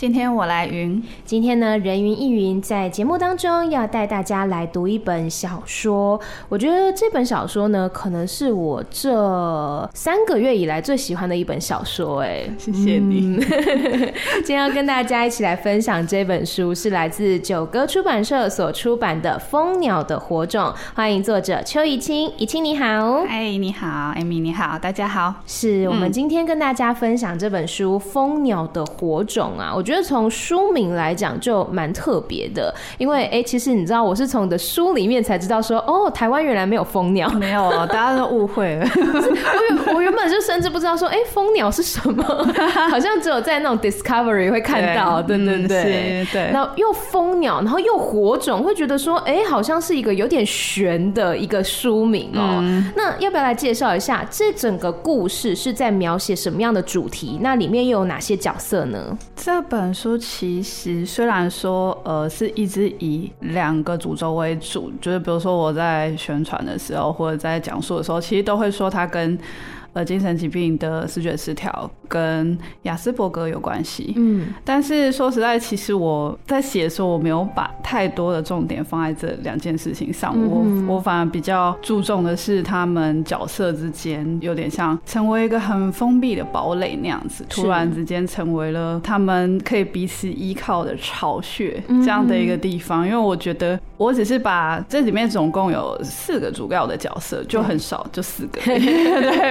今天我来云。今天呢，人云亦云在节目当中要带大家来读一本小说。我觉得这本小说呢，可能是我这三个月以来最喜欢的一本小说。哎，谢谢你。嗯、今天要跟大家一起来分享这本书，是来自九歌出版社所出版的《蜂鸟的火种》。欢迎作者邱怡清，怡清你好。哎，你好，Amy 你好，大家好。是我们今天跟大家分享这本书《蜂》。鸟的火种啊，我觉得从书名来讲就蛮特别的，因为哎、欸，其实你知道我是从你的书里面才知道说，哦，台湾原来没有蜂鸟，没有哦，大家都误会了。我原我原本就甚至不知道说，哎、欸，蜂鸟是什么，好像只有在那种 Discovery 会看到，对对对对，对。然后又蜂鸟，然后又火种，会觉得说，哎、欸，好像是一个有点悬的一个书名哦、喔。嗯、那要不要来介绍一下这整个故事是在描写什么样的主题？那里面又有哪些？角色呢？这本本书其实虽然说，呃，是一直以两个主轴为主，就是比如说我在宣传的时候或者在讲述的时候，其实都会说它跟。呃，精神疾病的视觉失调跟亚斯伯格有关系。嗯，但是说实在，其实我在写的时候，我没有把太多的重点放在这两件事情上。嗯、我我反而比较注重的是他们角色之间有点像成为一个很封闭的堡垒那样子，突然之间成为了他们可以彼此依靠的巢穴这样的一个地方。嗯、因为我觉得我只是把这里面总共有四个主要的角色，就很少，就四个，对，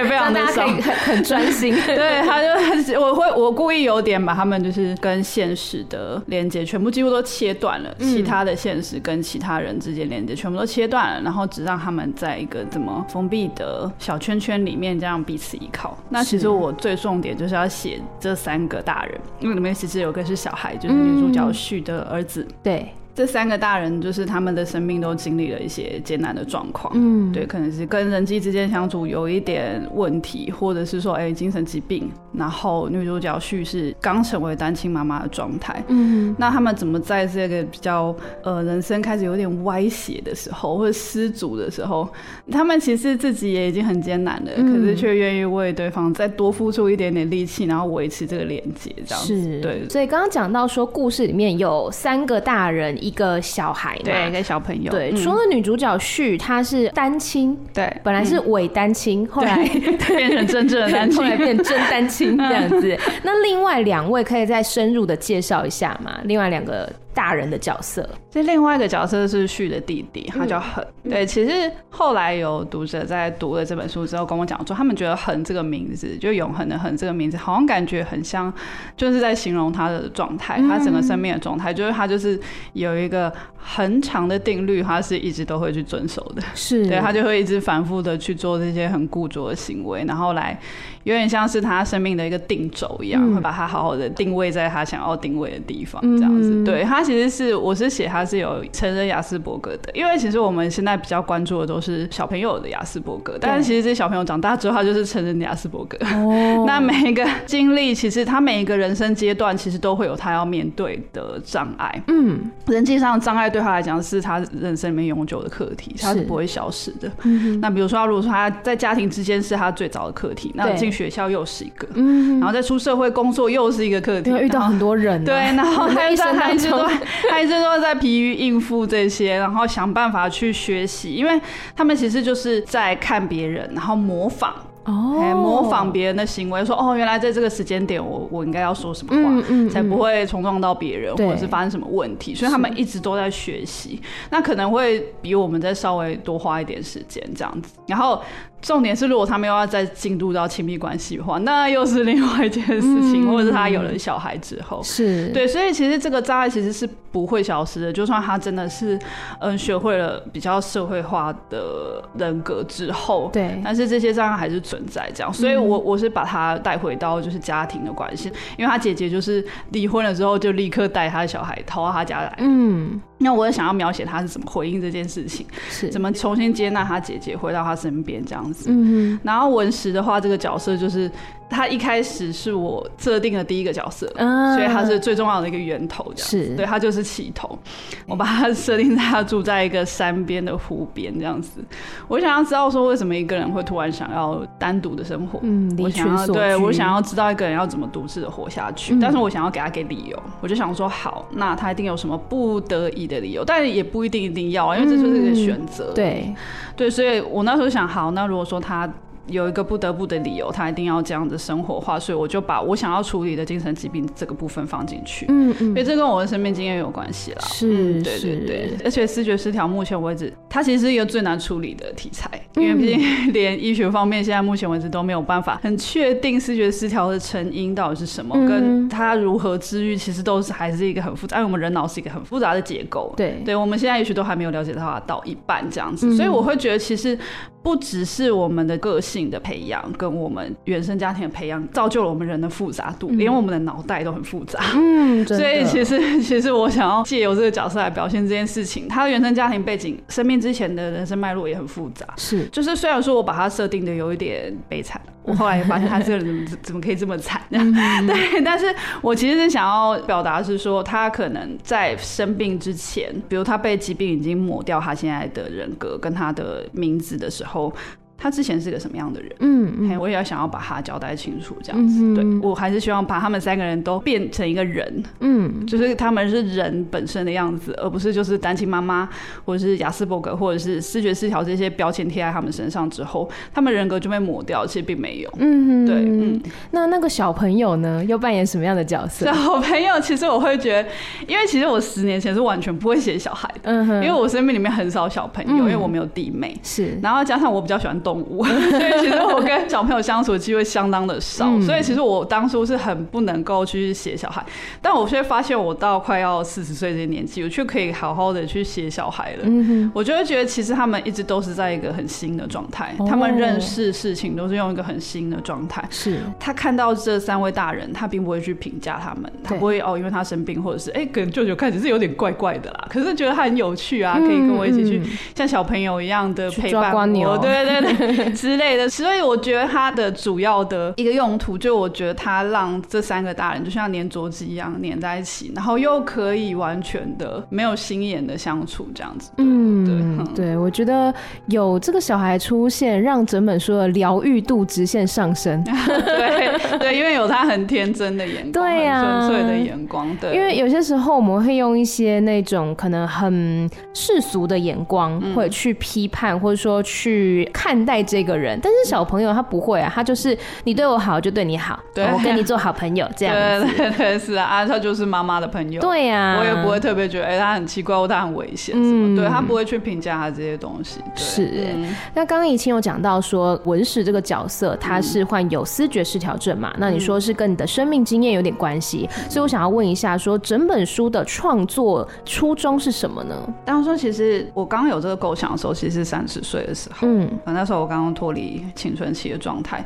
非常。大家可以很很专心，对，他就我会我故意有点把他们就是跟现实的连接全部几乎都切断了，嗯、其他的现实跟其他人之间连接全部都切断了，然后只让他们在一个这么封闭的小圈圈里面这样彼此依靠。那其实我最重点就是要写这三个大人，因为里面其实有个是小孩，就是女主角旭的儿子，嗯、对。这三个大人就是他们的生命都经历了一些艰难的状况，嗯，对，可能是跟人际之间相处有一点问题，或者是说，哎，精神疾病。然后女主角旭是刚成为单亲妈妈的状态，嗯，那他们怎么在这个比较呃人生开始有点歪斜的时候，或者失足的时候，他们其实自己也已经很艰难了，嗯、可是却愿意为对方再多付出一点点力气，然后维持这个连接，这样子，是对。所以刚刚讲到说，故事里面有三个大人。一个小孩，对，一个小朋友，对。除了女主角旭，她是单亲，对，本来是伪单亲，后来 变成真正的单亲，后来变真单亲这样子。那另外两位可以再深入的介绍一下吗？另外两个。大人的角色，这另外一个角色是旭的弟弟，他叫恒。嗯、对，其实后来有读者在读了这本书之后跟我讲说，他们觉得“恒”这个名字，就永恒的“恒”这个名字，好像感觉很像，就是在形容他的状态，他整个生命的状态，就是他就是有一个很长的定律，他是一直都会去遵守的。是，对，他就会一直反复的去做这些很固着的行为，然后来有点像是他生命的一个定轴一样，嗯、会把他好好的定位在他想要定位的地方，这样子。嗯、对他。其实是，我是写他是有成人亚斯伯格的，因为其实我们现在比较关注的都是小朋友的亚斯伯格，但是其实这些小朋友长大之后，他就是成人的亚斯伯格。哦，那每一个经历，其实他每一个人生阶段，其实都会有他要面对的障碍。嗯，人际上的障碍对他来讲是他人生里面永久的课题，他是不会消失的。嗯，那比如说，如果说他在家庭之间是他最早的课题，那进学校又是一个，嗯，然后再出社会工作又是一个课题，遇到很多人，对，然后他一生当中。他一直都在疲于应付这些，然后想办法去学习，因为他们其实就是在看别人，然后模仿。哦，模仿别人的行为，说哦，原来在这个时间点我，我我应该要说什么话，嗯嗯嗯、才不会冲撞到别人，或者是发生什么问题。所以他们一直都在学习，那可能会比我们再稍微多花一点时间这样子。然后重点是，如果他们又要再进入到亲密关系的话，那又是另外一件事情。嗯、或者是他有了小孩之后，是。对，所以其实这个障碍其实是不会消失的。就算他真的是嗯学会了比较社会化的人格之后，对，但是这些障碍还是存在这样，所以我我是把他带回到就是家庭的关系，因为他姐姐就是离婚了之后就立刻带他的小孩逃到他家来，嗯，那我也想要描写他是怎么回应这件事情，是。怎么重新接纳他姐姐回到他身边这样子，嗯，然后文石的话这个角色就是。他一开始是我设定的第一个角色，嗯所以他是最重要的一个源头，这样是对，他就是起头。我把他设定在他住在一个山边的湖边这样子。我想要知道说，为什么一个人会突然想要单独的生活？嗯，我想要对居我想要知道一个人要怎么独自的活下去，嗯但是我想要给他给理由，我就想说好，那他一定有什么不得已的理由，但也不一定一定要啊，因为这就是一个选择、嗯。对对，所以我那时候想，好，那如果说他。有一个不得不的理由，他一定要这样子生活化，所以我就把我想要处理的精神疾病这个部分放进去。嗯嗯，因为这跟我的生命经验有关系啦。是、嗯，对对对。而且视觉失调，目前为止，它其实是一个最难处理的题材，因为毕竟 连医学方面现在目前为止都没有办法很确定视觉失调的成因到底是什么，嗯、跟它如何治愈，其实都是还是一个很复杂。因为我们人脑是一个很复杂的结构。对，对，我们现在也许都还没有了解到它到一半这样子，所以我会觉得其实。不只是我们的个性的培养，跟我们原生家庭的培养，造就了我们人的复杂度，嗯、连我们的脑袋都很复杂。嗯，所以其实 其实我想要借由这个角色来表现这件事情。他的原生家庭背景、生命之前的人生脉络也很复杂。是，就是虽然说我把它设定的有一点悲惨，我后来也发现他这个人怎么怎么可以这么惨？对，但是我其实是想要表达是说，他可能在生病之前，比如他被疾病已经抹掉他现在的人格跟他的名字的时候。后，他之前是个什么样的人？嗯，嗯，我也要想要把他交代清楚，这样子。嗯、对，我还是希望把他们三个人都变成一个人，嗯，就是他们是人本身的样子，而不是就是单亲妈妈，或者是雅斯伯格，或者是视觉失调这些标签贴在他们身上之后，他们人格就被抹掉，其实并没有。嗯，对，嗯。那那个小朋友呢，又扮演什么样的角色？小朋友其实我会觉得，因为其实我十年前是完全不会写小孩的，嗯哼，因为我生命里面很少小朋友，嗯、因为我没有弟妹，是，然后加上我比较喜欢动。动物，所以其实我跟小朋友相处的机会相当的少，嗯、所以其实我当初是很不能够去写小孩，但我却发现我到快要四十岁这年纪，我却可以好好的去写小孩了。嗯、哼我就会觉得其实他们一直都是在一个很新的状态，哦、他们认识事情都是用一个很新的状态。是，他看到这三位大人，他并不会去评价他们，他不会哦，因为他生病，或者是哎，可能舅舅看起来是有点怪怪的啦，可是觉得他很有趣啊，可以跟我一起去像小朋友一样的陪伴我。对对对。之类的，所以我觉得它的主要的一个用途，就我觉得它让这三个大人就像粘着剂一样粘在一起，然后又可以完全的没有心眼的相处这样子。嗯，对，嗯、对，我觉得有这个小孩出现，让整本书的疗愈度直线上升。对对，因为有他很天真的眼光，对呀、啊，纯粹的眼光。对，因为有些时候我们会用一些那种可能很世俗的眼光，会去批判，或者说去看待这个人，但是小朋友他不会啊，他就是你对我好就对你好，对，我跟你做好朋友这样子。对对对，是啊，啊，他就是妈妈的朋友。对呀，我也不会特别觉得哎，他很奇怪或他很危险什么，对，他不会去评价他这些东西。是，那刚刚怡清有讲到说文史这个角色他是患有思觉失调症嘛？那你说是跟你的生命经验有点关系，所以我想要问一下，说整本书的创作初衷是什么呢？当初其实我刚有这个构想的时候，其实是三十岁的时候，嗯，那时候我刚刚脱离青春期的状态，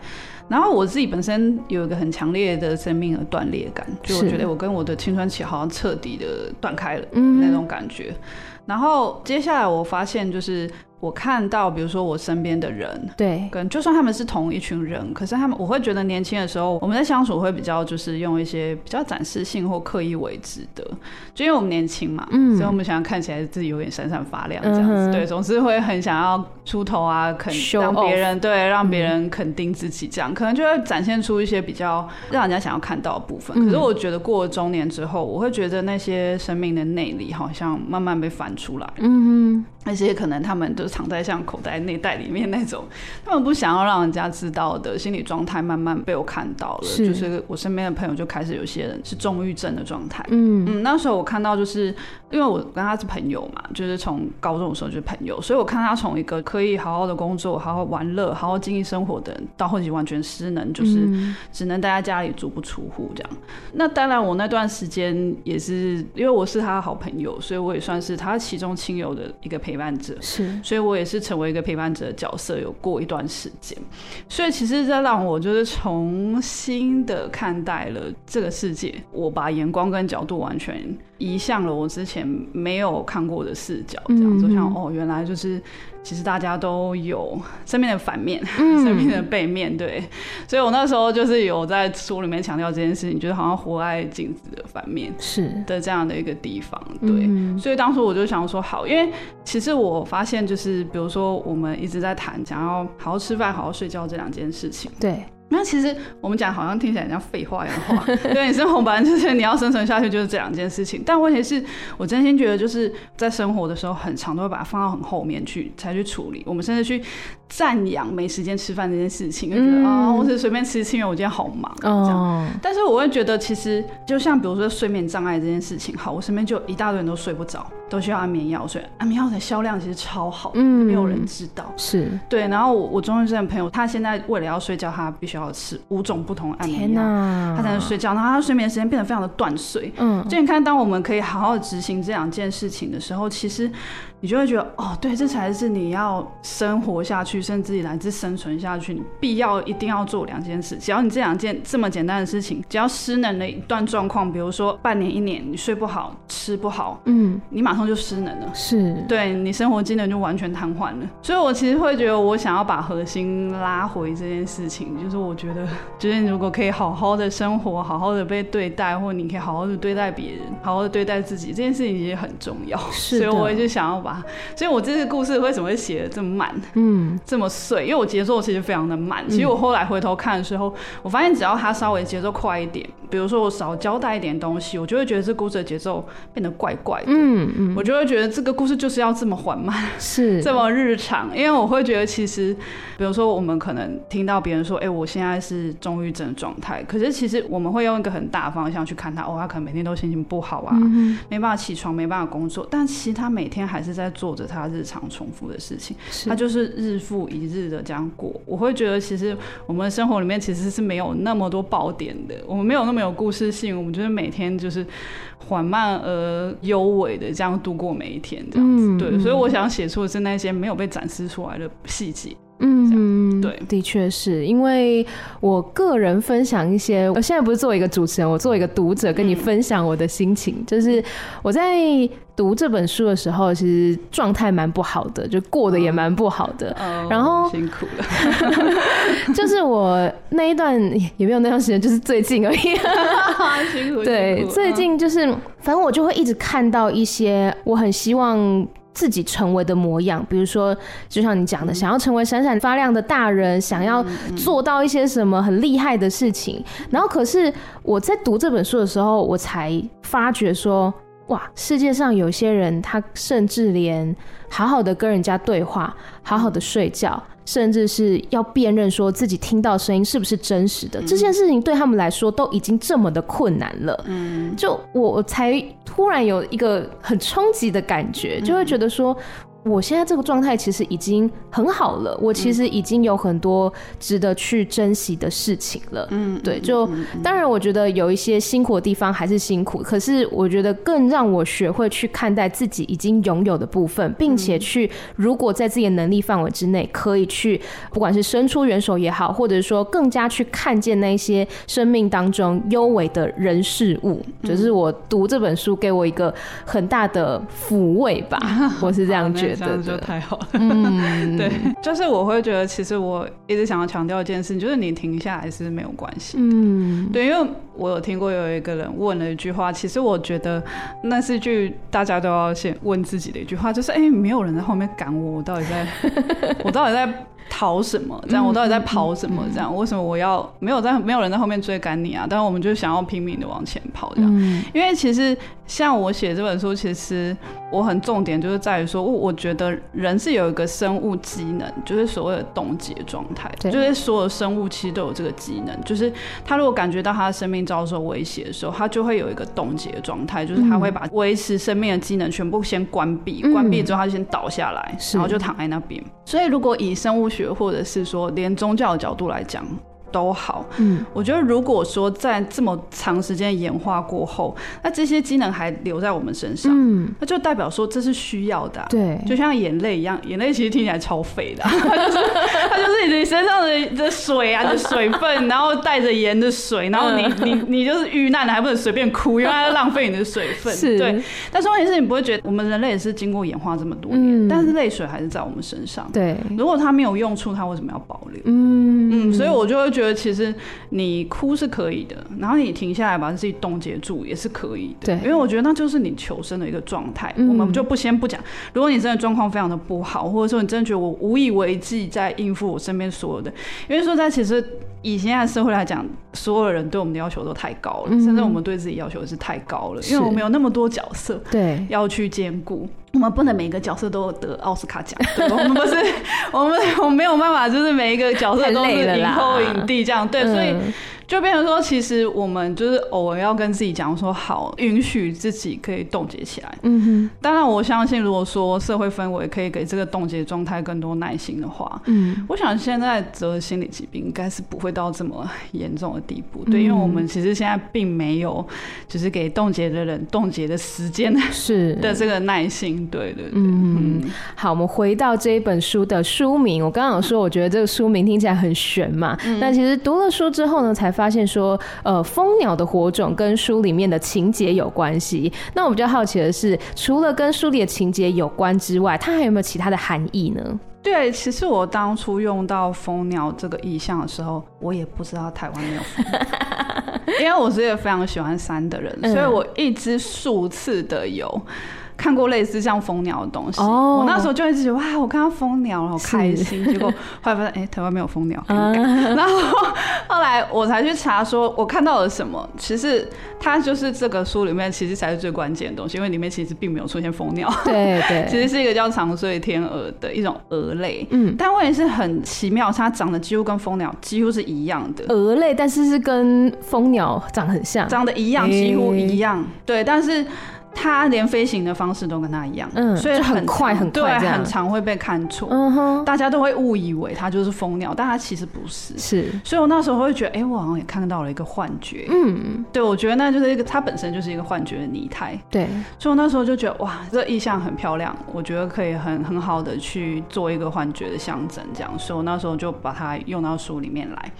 然后我自己本身有一个很强烈的生命的断裂感，就我觉得我跟我的青春期好像彻底的断开了，嗯，那种感觉。然后接下来我发现就是。我看到，比如说我身边的人，对，跟就算他们是同一群人，可是他们，我会觉得年轻的时候，我们在相处会比较就是用一些比较展示性或刻意为之的，就因为我们年轻嘛，嗯，所以我们想要看起来自己有点闪闪发亮这样子，嗯、对，总是会很想要出头啊，肯让别人对，让别人肯定自己，这样、嗯、可能就会展现出一些比较让人家想要看到的部分。可是我觉得过了中年之后，我会觉得那些生命的内里好像慢慢被翻出来，嗯哼，那些可能他们都。藏在像口袋内袋里面那种，他们不想要让人家知道的心理状态，慢慢被我看到了。是就是我身边的朋友就开始有些人是重郁症的状态。嗯嗯，那时候我看到，就是因为我跟他是朋友嘛，就是从高中的时候就是朋友，所以我看他从一个可以好好的工作、好好玩乐、好好经营生活的人，到后期完全失能，就是只能待在家里足不出户这样。那当然，我那段时间也是因为我是他的好朋友，所以我也算是他其中亲友的一个陪伴者。是，所以。我也是成为一个陪伴者的角色，有过一段时间，所以其实这让我就是重新的看待了这个世界，我把眼光跟角度完全移向了我之前没有看过的视角，这样子，我想哦，原来就是其实大家都有生命的反面，嗯、生命的背面，对。所以我那时候就是有在书里面强调这件事情，就是好像活在镜子的反面是的这样的一个地方，对。嗯、所以当初我就想说，好，因为其实我发现就是，比如说我们一直在谈，想要好好吃饭、好好睡觉这两件事情，对。那其实我们讲好像听起来像废话一样话，对，你生活本来就是你要生存下去就是这两件事情。但问题是我真心觉得就是在生活的时候，很长都会把它放到很后面去才去处理。我们甚至去赞扬没时间吃饭这件事情，就觉得啊，我是随便吃吃，因为我今天好忙这样。但是我会觉得，其实就像比如说睡眠障碍这件事情，好，我身边就一大堆人都睡不着，都需要安眠药，所以安眠药的销量其实超好，嗯，没有人知道。是对，然后我我中医师的朋友，他现在为了要睡觉，他必须要。吃五种不同的安眠药，他才能睡觉，然后他睡眠时间变得非常的断碎。嗯，就你看，当我们可以好好的执行这两件事情的时候，其实。你就会觉得哦，对，这才是你要生活下去，甚至乃至生存下去，你必要一定要做两件事。只要你这两件这么简单的事情，只要失能的一段状况，比如说半年、一年，你睡不好、吃不好，嗯，你马上就失能了，是，对你生活机能就完全瘫痪了。所以我其实会觉得，我想要把核心拉回这件事情，就是我觉得，就是你如果可以好好的生活，好好的被对待，或你可以好好的对待别人，好好的对待自己，这件事情也很重要。是，所以我也就想要把。所以，我这个故事为什么会写的这么慢，嗯，这么碎？因为我节奏其实非常的慢。其实我后来回头看的时候，我发现只要它稍微节奏快一点，比如说我少交代一点东西，我就会觉得这故事的节奏变得怪怪的。嗯嗯，我就会觉得这个故事就是要这么缓慢，是 这么日常。因为我会觉得，其实，比如说我们可能听到别人说，哎，我现在是中郁症状态，可是其实我们会用一个很大的方向去看他，哦，他可能每天都心情不好啊，没办法起床，没办法工作，但其实他每天还是在做着。他日常重复的事情，他就是日复不一日的这样过。我会觉得，其实我们的生活里面其实是没有那么多爆点的，我们没有那么有故事性，我们就是每天就是缓慢而优美的这样度过每一天，这样子。对，所以我想写出的是那些没有被展示出来的细节。嗯，对，的确是因为我个人分享一些，我现在不是作为一个主持人，我作为一个读者跟你分享我的心情，嗯、就是我在读这本书的时候，其实状态蛮不好的，就过得也蛮不好的，嗯、然后辛苦了，就是我那一段也没有那段时间，就是最近而已，辛苦，对，最近就是反正我就会一直看到一些我很希望。自己成为的模样，比如说，就像你讲的，想要成为闪闪发亮的大人，想要做到一些什么很厉害的事情。然后，可是我在读这本书的时候，我才发觉说，哇，世界上有些人，他甚至连好好的跟人家对话，好好的睡觉。甚至是要辨认说自己听到声音是不是真实的，这件事情对他们来说都已经这么的困难了。嗯，就我才突然有一个很冲击的感觉，就会觉得说。我现在这个状态其实已经很好了，我其实已经有很多值得去珍惜的事情了。嗯，对，就当然我觉得有一些辛苦的地方还是辛苦，可是我觉得更让我学会去看待自己已经拥有的部分，并且去如果在自己的能力范围之内，可以去不管是伸出援手也好，或者说更加去看见那些生命当中优美的人事物，就是我读这本书给我一个很大的抚慰吧，我是这样觉得。这样就太好了。嗯，对，就是我会觉得，其实我一直想要强调一件事情，就是你停下来是没有关系。嗯，对，因为我有听过有一个人问了一句话，其实我觉得那是一句大家都要先问自己的一句话，就是哎、欸，没有人在后面赶我，我到底在，我到底在。逃什么？这样我到底在跑什么？这样为什么我要没有在没有人在后面追赶你啊？但是我们就想要拼命的往前跑，这样。因为其实像我写这本书，其实我很重点就是在于说，我觉得人是有一个生物机能，就是所谓的冻结状态，就是所有生物其实都有这个机能，就是他如果感觉到他的生命遭受威胁的时候，他就会有一个冻结的状态，就是他会把维持生命的机能全部先关闭，关闭之后他就先倒下来，然后就躺在那边。所以如果以生物学或者是说，连宗教的角度来讲，都好，嗯，我觉得如果说在这么长时间演化过后，那这些机能还留在我们身上，嗯，那就代表说这是需要的啊，对，就像眼泪一样，眼泪其实听起来超废的啊，它就是它就是你身上的的水啊，的水分，然后带着盐的水，然后你你你就是遇难了还不能随便哭，因为它浪费你的水分，是，对。但是问题是你不会觉得我们人类也是经过演化这么多年，但是泪水还是在我们身上，对。如果它没有用处，它为什么要保留？嗯。嗯，所以我就会觉得，其实你哭是可以的，然后你停下来把自己冻结住也是可以的。对，因为我觉得那就是你求生的一个状态。我们就不先不讲，如果你真的状况非常的不好，或者说你真的觉得我无以为继在应付我身边所有的，因为说在其实以现在社会来讲，所有人对我们的要求都太高了，甚至我们对自己要求是太高了，因为我们有那么多角色对要去兼顾。我们不能每个角色都得奥斯卡奖，我们不是，我们我们没有办法，就是每一个角色都是影后影帝这样，对，所以。就变成说，其实我们就是偶尔要跟自己讲说，好，允许自己可以冻结起来。嗯哼。当然，我相信，如果说社会氛围可以给这个冻结状态更多耐心的话，嗯，我想现在得心理疾病应该是不会到这么严重的地步。对，因为我们其实现在并没有，就是给冻结的人冻结的时间 是的这个耐心。对对对。嗯，好，我们回到这一本书的书名，我刚刚有说，我觉得这个书名听起来很玄嘛。嗯但其实读了书之后呢，才。发现说，呃，蜂鸟的火种跟书里面的情节有关系。那我比较好奇的是，除了跟书里的情节有关之外，它还有没有其他的含义呢？对，其实我当初用到蜂鸟这个意象的时候，我也不知道台湾没有蜂鸟，因为我是一个非常喜欢山的人，所以我一直数次的有。看过类似像蜂鸟的东西，oh, 我那时候就一直觉得哇，我看到蜂鸟，好开心。结果后来发现，哎、欸，台湾没有蜂鸟。Uh, 然后后来我才去查，说我看到了什么。其实它就是这个书里面其实才是最关键的东西，因为里面其实并没有出现蜂鸟。对对，其实是一个叫长穗天鹅的一种蛾类。嗯，但问题是很奇妙，它长得几乎跟蜂鸟几乎是一样的蛾类，但是是跟蜂鸟长很像，长得一样，几乎一样。欸、对，但是。它连飞行的方式都跟它一样，嗯，所以很，很快很快，对，很常会被看错，嗯哼，大家都会误以为它就是蜂鸟，但它其实不是，是，所以我那时候会觉得，哎、欸，我好像也看到了一个幻觉，嗯，对，我觉得那就是一个它本身就是一个幻觉的拟态，对，所以我那时候就觉得，哇，这意象很漂亮，我觉得可以很很好的去做一个幻觉的象征，这样，所以我那时候就把它用到书里面来。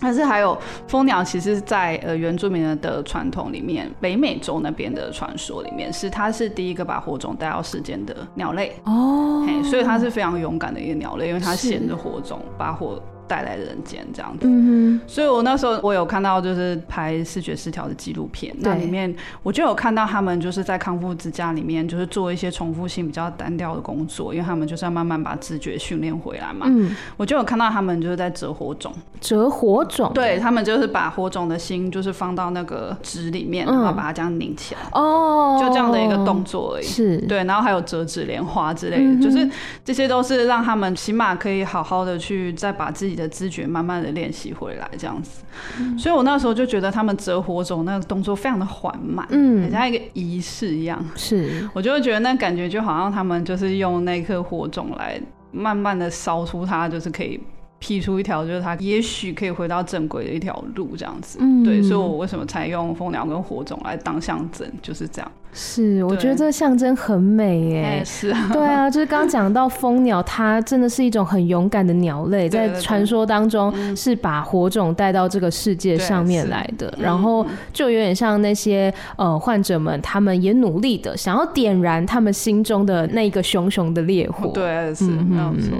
但是还有蜂鸟，其实在呃原住民的传统里面，北美洲那边的传说里面，是它是第一个把火种带到世间的鸟类哦，所以它是非常勇敢的一个鸟类，因为它衔着火种把火。带来人间这样子，所以我那时候我有看到就是拍视觉失调的纪录片，那里面我就有看到他们就是在康复之家里面就是做一些重复性比较单调的工作，因为他们就是要慢慢把知觉训练回来嘛。嗯，我就有看到他们就是在折火种，折火种，对，他们就是把火种的心就是放到那个纸里面，然后把它这样拧起来，哦，就这样的一个动作而已。是，对，然后还有折纸莲花之类的，就是这些都是让他们起码可以好好的去再把自己的知觉慢慢的练习回来，这样子，嗯、所以我那时候就觉得他们折火种那个动作非常的缓慢，嗯，很像一个仪式一样，是，我就会觉得那感觉就好像他们就是用那颗火种来慢慢的烧出它，就是可以辟出一条，就是他也许可以回到正轨的一条路，这样子，嗯，对，所以我为什么采用蜂鸟跟火种来当象征，就是这样。是，我觉得这个象征很美耶。是啊，对啊，就是刚刚讲到蜂鸟，它真的是一种很勇敢的鸟类，在传说当中是把火种带到这个世界上面来的，然后就有点像那些呃患者们，他们也努力的想要点燃他们心中的那一个熊熊的烈火。对，是没有错。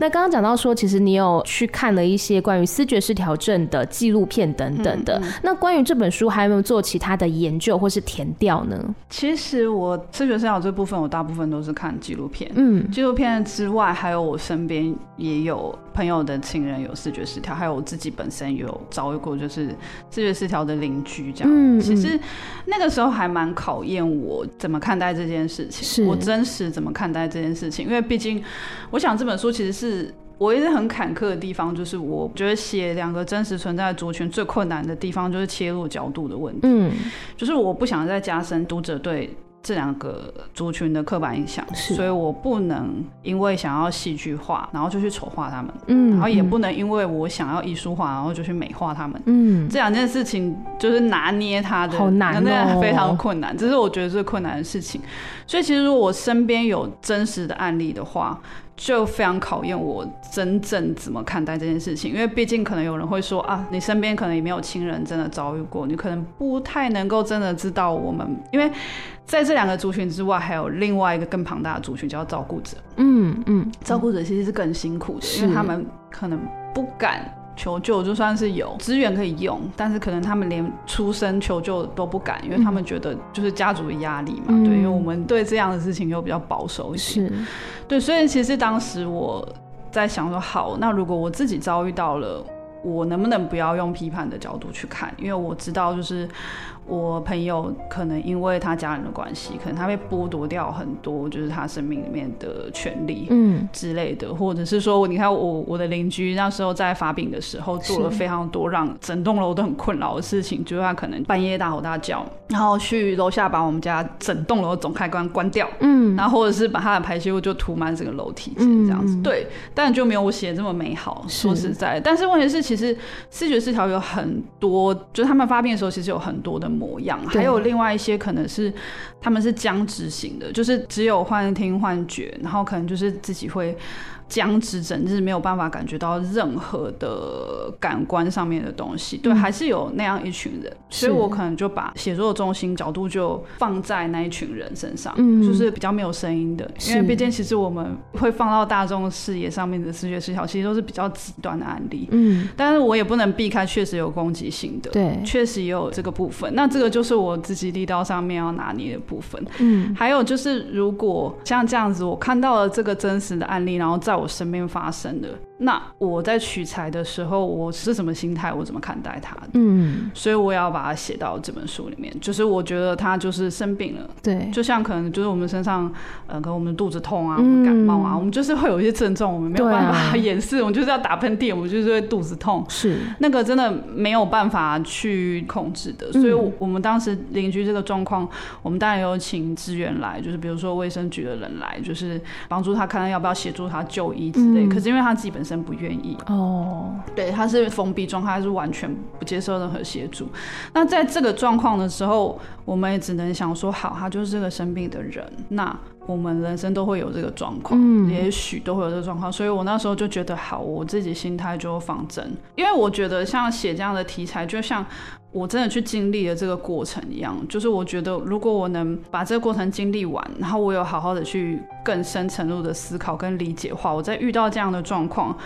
那刚刚讲到说，其实你有去看了一些关于思觉失调症的纪录片等等的，那关于这本书还有没有做其他的研究或是填调呢？其实我视觉失调这部分，我大部分都是看纪录片。嗯，纪录片之外，还有我身边也有朋友的亲人有视觉失调，还有我自己本身有遭遇过，就是视觉失调的邻居这样。嗯，其实那个时候还蛮考验我怎么看待这件事情，我真实怎么看待这件事情。因为毕竟，我想这本书其实是。我一直很坎坷的地方，就是我觉得写两个真实存在的族群最困难的地方，就是切入角度的问题。嗯，就是我不想再加深读者对这两个族群的刻板印象，是所以我不能因为想要戏剧化，然后就去丑化他们，嗯，然后也不能因为我想要艺术化，然后就去美化他们，嗯，这两件事情就是拿捏他的，好难哦，那非常困难，这是我觉得最困难的事情。所以其实如果我身边有真实的案例的话，就非常考验我真正怎么看待这件事情，因为毕竟可能有人会说啊，你身边可能也没有亲人真的遭遇过，你可能不太能够真的知道我们，因为在这两个族群之外，还有另外一个更庞大的族群叫照顾者。嗯嗯，照顾者其实是更辛苦的，因为他们可能不敢。求救就算是有资源可以用，但是可能他们连出声求救都不敢，因为他们觉得就是家族的压力嘛。嗯、对，因为我们对这样的事情又比较保守一些。是，对，所以其实当时我在想说，好，那如果我自己遭遇到了，我能不能不要用批判的角度去看？因为我知道就是。我朋友可能因为他家人的关系，可能他被剥夺掉很多，就是他生命里面的权利，嗯。之类的，嗯、或者是说，你看我我的邻居那时候在发病的时候，做了非常多让整栋楼都很困扰的事情，就是他可能半夜大吼大叫，然后去楼下把我们家整栋楼的总开关关掉，嗯，然后或者是把他的排泄物就涂满整个楼梯间这样子，嗯、对，但就没有我写的这么美好，说实在，但是问题是，其实视觉失调有很多，就是他们发病的时候，其实有很多的。模样，还有另外一些可能是他们是僵直型的，就是只有幻听幻觉，然后可能就是自己会。僵直整日没有办法感觉到任何的感官上面的东西，对，嗯、还是有那样一群人，所以我可能就把写作的中心角度就放在那一群人身上，嗯，就是比较没有声音的，因为毕竟其实我们会放到大众视野上面的视觉失调，其实都是比较极端的案例，嗯，但是我也不能避开确实有攻击性的，对，确实也有这个部分，那这个就是我自己力道上面要拿捏的部分，嗯，还有就是如果像这样子，我看到了这个真实的案例，然后在我我身边发生的，那我在取材的时候，我是什么心态？我怎么看待它？嗯，所以我也要把它写到这本书里面。就是我觉得他就是生病了，对，就像可能就是我们身上，呃，可能我们肚子痛啊，我们、感冒啊，我们就是会有一些症状，我们没有办法掩饰，啊、我们就是要打喷嚏，我们就是会肚子痛，是那个真的没有办法去控制的。所以，我们当时邻居这个状况，我们当然有请支援来，就是比如说卫生局的人来，就是帮助他看看要不要协助他就。医之类，可是因为他自己本身不愿意哦，对，他是封闭状态，他是完全不接受任何协助。那在这个状况的时候，我们也只能想说，好，他就是这个生病的人，那我们人生都会有这个状况，嗯，也许都会有这个状况。所以我那时候就觉得，好，我自己心态就放正，因为我觉得像写这样的题材，就像。我真的去经历了这个过程一样，就是我觉得如果我能把这个过程经历完，然后我有好好的去更深层入的思考跟理解话，我在遇到这样的状况。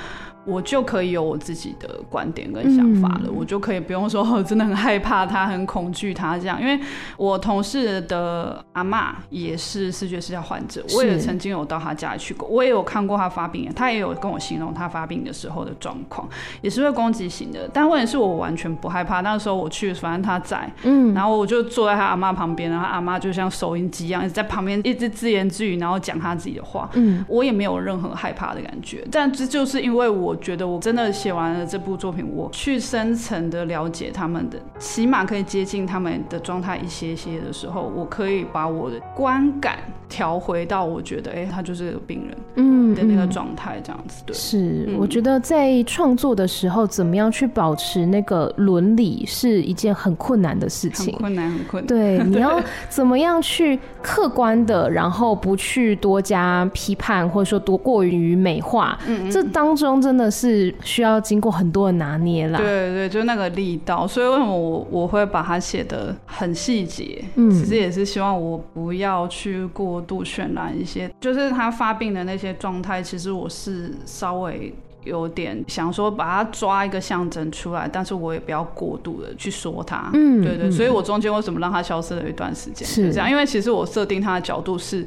我就可以有我自己的观点跟想法了，嗯、我就可以不用说 我真的很害怕他，很恐惧他这样，因为我同事的阿妈也是视觉失调患者，我也曾经有到他家里去过，我也有看过他发病，他也有跟我形容他发病的时候的状况，也是会攻击型的，但问题是我完全不害怕，那时候我去，反正他在，嗯，然后我就坐在他阿妈旁边，然后阿妈就像收音机一样，一直在旁边一直自言自语，然后讲他自己的话，嗯，我也没有任何害怕的感觉，但这就是因为我。我觉得我真的写完了这部作品，我去深层的了解他们的，起码可以接近他们的状态一些些的时候，我可以把我的观感调回到我觉得，哎、欸，他就是个病人，嗯的那个状态，这样子。对，是，嗯、我觉得在创作的时候，怎么样去保持那个伦理，是一件很困难的事情，很困难，很困难。对，你要怎么样去客观的，然后不去多加批判，或者说多过于美化，嗯，这当中真的。是需要经过很多的拿捏啦，对对，就那个力道，所以为什么我我会把它写的很细节？嗯，其实也是希望我不要去过度渲染一些，就是他发病的那些状态，其实我是稍微有点想说把它抓一个象征出来，但是我也不要过度的去说它，嗯，对对，所以我中间为什么让它消失了一段时间是这样，因为其实我设定它的角度是。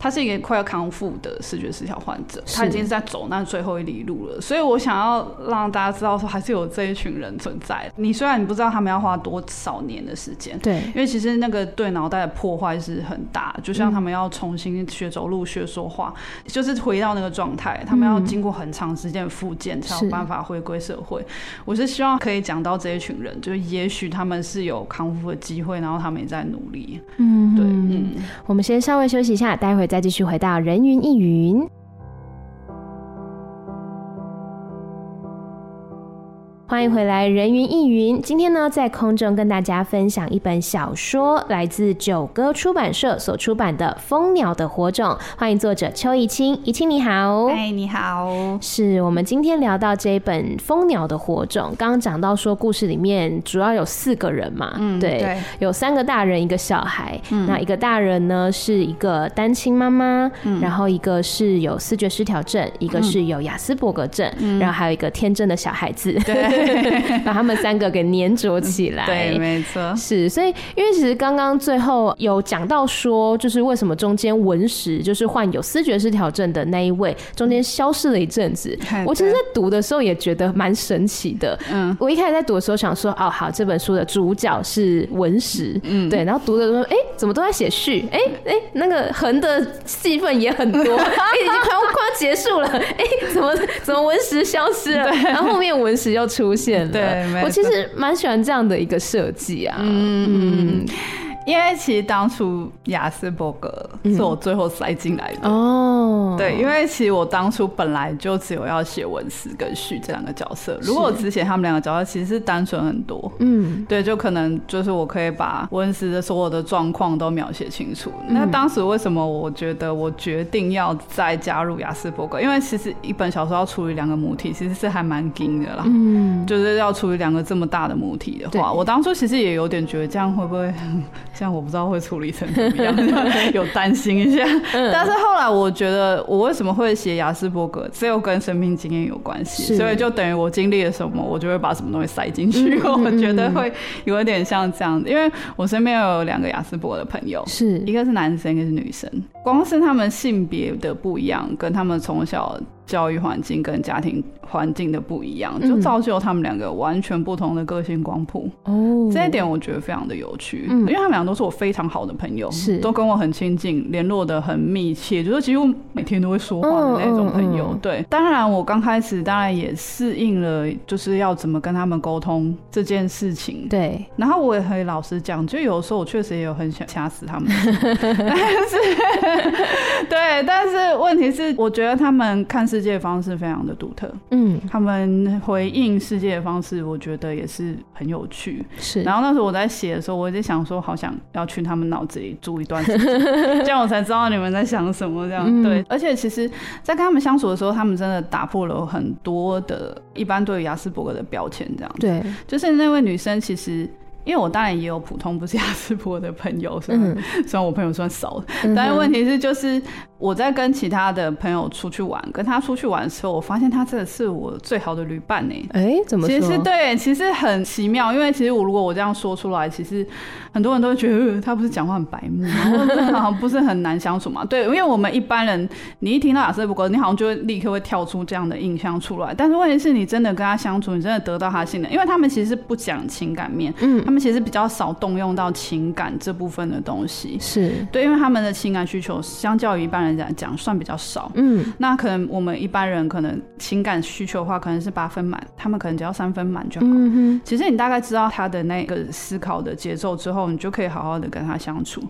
他是一个快要康复的视觉失调患者，他已经是在走那最后一里路了。所以我想要让大家知道说，还是有这一群人存在。你虽然你不知道他们要花多少年的时间，对，因为其实那个对脑袋的破坏是很大，就像他们要重新学走路、学说话，就是回到那个状态，他们要经过很长时间的复健，才有办法回归社会。我是希望可以讲到这一群人，就也许他们是有康复的机会，然后他们也在努力。嗯，对，嗯，我们先稍微休息一下，待会再继续回到人云亦云。欢迎回来，人云亦云。今天呢，在空中跟大家分享一本小说，来自九歌出版社所出版的《蜂鸟的火种》。欢迎作者邱怡清，怡清你好。嗨，你好。是我们今天聊到这一本《蜂鸟的火种》，刚刚讲到说故事里面主要有四个人嘛，嗯，对，对有三个大人，一个小孩。嗯，那一个大人呢是一个单亲妈妈，嗯，然后一个是有视觉失调症，一个是有雅斯伯格症，嗯，然后还有一个天真的小孩子。对。把他们三个给粘着起来，对，没错，是，所以因为其实刚刚最后有讲到说，就是为什么中间文石就是患有思觉失调症的那一位，中间消失了一阵子。我其实，在读的时候也觉得蛮神奇的。嗯，我一开始在读的时候想说，哦，好，这本书的主角是文石，嗯，对，然后读的时候，哎，怎么都在写序，哎哎，那个横的戏份也很多，哎，已经快要快要结束了，哎，怎么怎么文石消失了，然后后面文石又出现。对，我其实蛮喜欢这样的一个设计啊。嗯。嗯因为其实当初雅斯伯格是我最后塞进来的。哦，对，因为其实我当初本来就只有要写文斯跟旭这两个角色，如果我只写他们两个角色，其实是单纯很多，嗯，对，就可能就是我可以把文斯的所有的状况都描写清楚。那当时为什么我觉得我决定要再加入雅斯伯格？因为其实一本小说要处理两个母体，其实是还蛮紧的啦，嗯，就是要处理两个这么大的母体的话，我当初其实也有点觉得这样会不会？这样我不知道会处理成怎么样，有担心一下。但是后来我觉得，我为什么会写雅斯伯格，只有跟生命经验有关系，所以就等于我经历了什么，我就会把什么东西塞进去。我觉得会有一点像这样，因为我身边有两个雅斯伯格的朋友，是一个是男生，一个是女生，光是他们性别的不一样，跟他们从小。教育环境跟家庭环境的不一样，就造就他们两个完全不同的个性光谱。哦，这一点我觉得非常的有趣，嗯，因为他们两个都是我非常好的朋友，是都跟我很亲近，联络的很密切，就是几乎每天都会说话的那种朋友。对，当然我刚开始当然也适应了，就是要怎么跟他们沟通这件事情。对，然后我也可以老实讲，就有时候我确实也有很想掐死他们，但是 对，但是问题是，我觉得他们看似。世界的方式非常的独特，嗯，他们回应世界的方式，我觉得也是很有趣。是，然后那时候我在写的时候，我就想说，好想要去他们脑子里住一段时间，这样我才知道你们在想什么。这样、嗯、对，而且其实，在跟他们相处的时候，他们真的打破了很多的一般对于亚斯伯格的标签。这样，对，就是那位女生，其实因为我当然也有普通不是亚斯伯格的朋友，虽然、嗯、虽然我朋友算少，但是问题是就是。我在跟其他的朋友出去玩，跟他出去玩的时候，我发现他真的是我最好的旅伴呢。哎，怎么说？其实对，其实很奇妙，因为其实我如果我这样说出来，其实很多人都会觉得、呃、他不是讲话很白目，然后不是很难相处嘛。对，因为我们一般人，你一听到亚瑟伯格，你好像就会立刻会跳出这样的印象出来。但是问题是你真的跟他相处，你真的得到他信任，因为他们其实是不讲情感面，嗯，他们其实比较少动用到情感这部分的东西。是对，因为他们的情感需求相较于一般人。来讲算比较少，嗯，那可能我们一般人可能情感需求的话，可能是八分满，他们可能只要三分满就好。嗯哼，其实你大概知道他的那个思考的节奏之后，你就可以好好的跟他相处。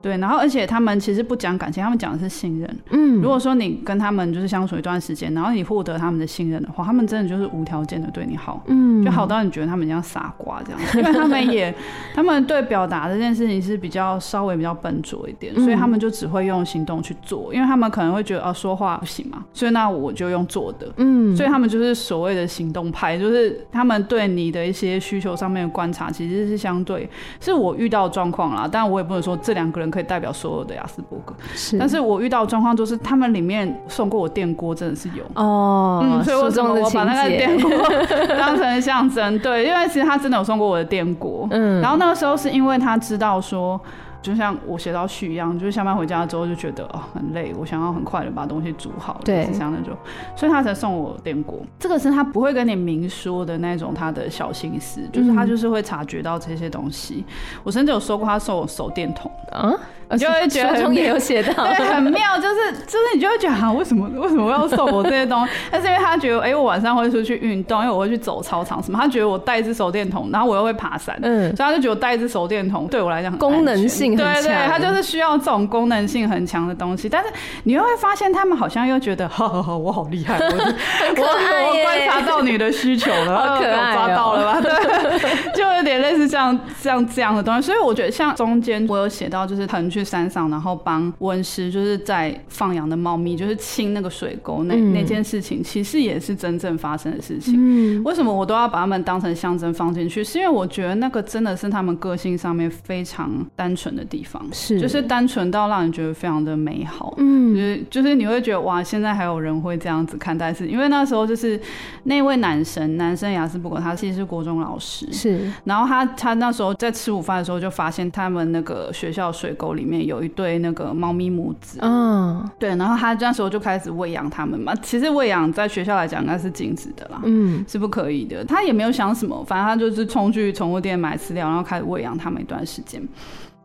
对，然后而且他们其实不讲感情，他们讲的是信任。嗯，如果说你跟他们就是相处一段时间，然后你获得他们的信任的话，他们真的就是无条件的对你好。嗯，就好到你觉得他们像傻瓜这样，因为他们也 他们对表达这件事情是比较稍微比较笨拙一点，所以他们就只会用行动去做。因为他们可能会觉得啊，说话不行嘛，所以那我就用做的，嗯，所以他们就是所谓的行动派，就是他们对你的一些需求上面的观察，其实是相对是我遇到状况啦，但我也不能说这两个人可以代表所有的雅斯伯格，是，但是我遇到状况就是他们里面送过我电锅真的是有哦，嗯，所以为什么我把那个电锅 当成象征？对，因为其实他真的有送过我的电锅，嗯，然后那个时候是因为他知道说。就像我写到序一样，就是下班回家之后就觉得哦很累，我想要很快的把东西煮好，对，像那种，所以他才送我电锅。这个是他不会跟你明说的那种他的小心思，就是他就是会察觉到这些东西。嗯、我甚至有说过他送我手电筒啊。你就会觉得书中也有写到，对，很妙，就是就是你就会觉得啊，为什么为什么要送我这些东西？但是因为他觉得，哎、欸，我晚上会出去运动，因为我会去走操场什么，他觉得我带一支手电筒，然后我又会爬山，嗯，所以他就觉得我带一支手电筒对我来讲很功能性很强，对，对对，他就是需要这种功能性很强的东西。但是你又会发现，他们好像又觉得，哈哈哈，我好厉害，我我我观察到你的需求了，好可爱、喔，抓到了吧？对，就有点类似这样这样这样的东西。所以我觉得，像中间我有写到，就是可能去山上，然后帮温师就是在放羊的猫咪，就是清那个水沟那、嗯、那件事情，其实也是真正发生的事情。嗯，为什么我都要把它们当成象征放进去？是因为我觉得那个真的是他们个性上面非常单纯的地方，是就是单纯到让人觉得非常的美好。嗯，就是就是你会觉得哇，现在还有人会这样子看待是，因为那时候就是那位男神，男生雅斯伯格，他其实是国中老师，是，然后他他那时候在吃午饭的时候就发现他们那个学校水沟里面有一对。那个猫咪母子，嗯，对，然后他那时候就开始喂养他们嘛。其实喂养在学校来讲应该是禁止的啦，嗯，是不可以的。他也没有想什么，反正他就是冲去宠物店买饲料，然后开始喂养他们一段时间。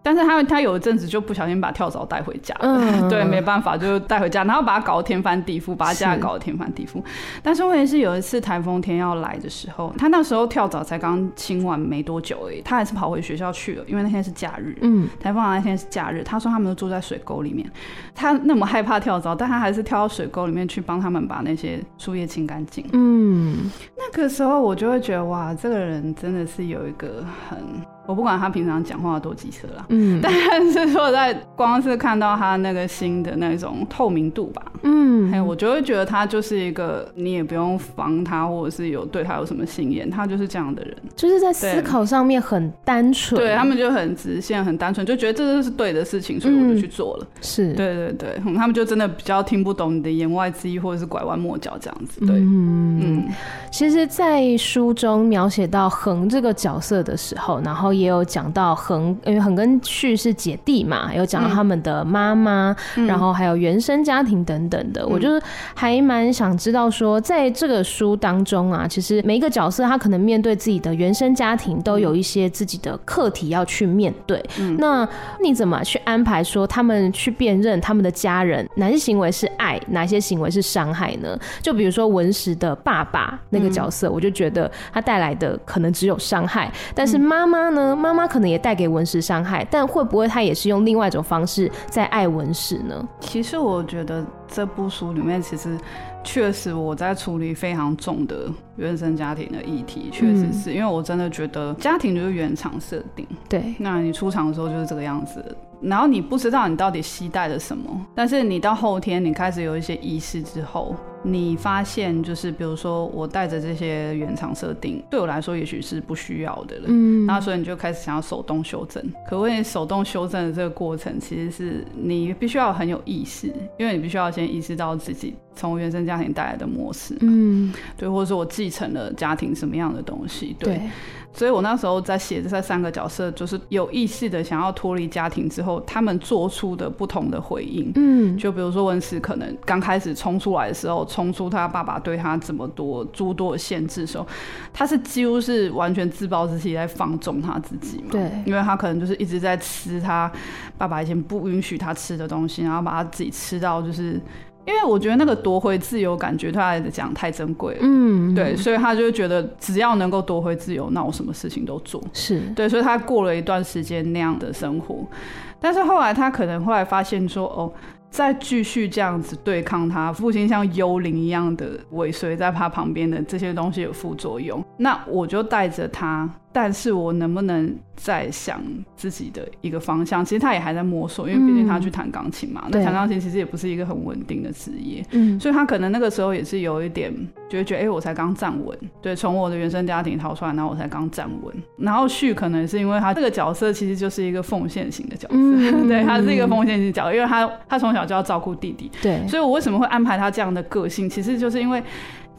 但是他他有一阵子就不小心把跳蚤带回家，嗯，对，没办法就带回家，然后把它搞得天翻地覆，把他家搞得天翻地覆。但是问题是有一次台风天要来的时候，他那时候跳蚤才刚清完没多久而已，他还是跑回学校去了，因为那天是假日，嗯，台风来那天是假日。他说他们都住在水沟里面，他那么害怕跳蚤，但他还是跳到水沟里面去帮他们把那些树叶清干净。嗯，那个时候我就会觉得哇，这个人真的是有一个很。我不管他平常讲话多机车啦，嗯，但是说在光是看到他那个心的那种透明度吧，嗯，还有我就会觉得他就是一个你也不用防他，或者是有对他有什么心眼，他就是这样的人，就是在思考上面很单纯，对他们就很直线，很单纯，就觉得这就是对的事情，所以我就去做了，嗯、是。对对对，他们就真的比较听不懂你的言外之意，或者是拐弯抹角这样子，对，嗯。嗯，其实，在书中描写到恒这个角色的时候，然后。也有讲到恒，因为恒跟旭是姐弟嘛，有讲到他们的妈妈，嗯、然后还有原生家庭等等的。嗯、我就是还蛮想知道说，在这个书当中啊，其实每一个角色他可能面对自己的原生家庭，都有一些自己的课题要去面对。嗯、那你怎么去安排说他们去辨认他们的家人哪些行为是爱，哪些行为是伤害呢？就比如说文石的爸爸那个角色，嗯、我就觉得他带来的可能只有伤害，但是妈妈呢？妈妈可能也带给文石伤害，但会不会他也是用另外一种方式在爱文石呢？其实我觉得这部书里面，其实确实我在处理非常重的原生家庭的议题，确实是、嗯、因为我真的觉得家庭就是原厂设定，对，那你出场的时候就是这个样子。然后你不知道你到底携带了什么，但是你到后天你开始有一些意识之后，你发现就是比如说我带着这些原厂设定，对我来说也许是不需要的了。嗯，那所以你就开始想要手动修正。可问你手动修正的这个过程，其实是你必须要很有意识，因为你必须要先意识到自己从原生家庭带来的模式。嗯，对，或者说我继承了家庭什么样的东西。对。对所以我那时候在写这三个角色，就是有意识的想要脱离家庭之后，他们做出的不同的回应。嗯，就比如说文石可能刚开始冲出来的时候，冲出他爸爸对他这么多诸多的限制的时候，他是几乎是完全自暴自弃在放纵他自己嘛。对，因为他可能就是一直在吃他爸爸以前不允许他吃的东西，然后把他自己吃到就是。因为我觉得那个夺回自由感觉对他来讲太珍贵了，嗯，对，所以他就觉得只要能够夺回自由，那我什么事情都做，是。对，所以他过了一段时间那样的生活，但是后来他可能后来发现说，哦。再继续这样子对抗他，父亲像幽灵一样的尾随在他旁边的这些东西有副作用，那我就带着他，但是我能不能再想自己的一个方向？其实他也还在摸索，因为毕竟他去弹钢琴嘛，嗯、那弹钢琴其实也不是一个很稳定的职业，嗯，所以他可能那个时候也是有一点，就会觉得，哎、欸，我才刚站稳，对，从我的原生家庭逃出来，然后我才刚站稳，然后旭可能是因为他这个角色其实就是一个奉献型的角色，嗯、对，他是一个奉献型角色，因为他他从小。就要照顾弟弟，对，所以我为什么会安排他这样的个性？其实就是因为，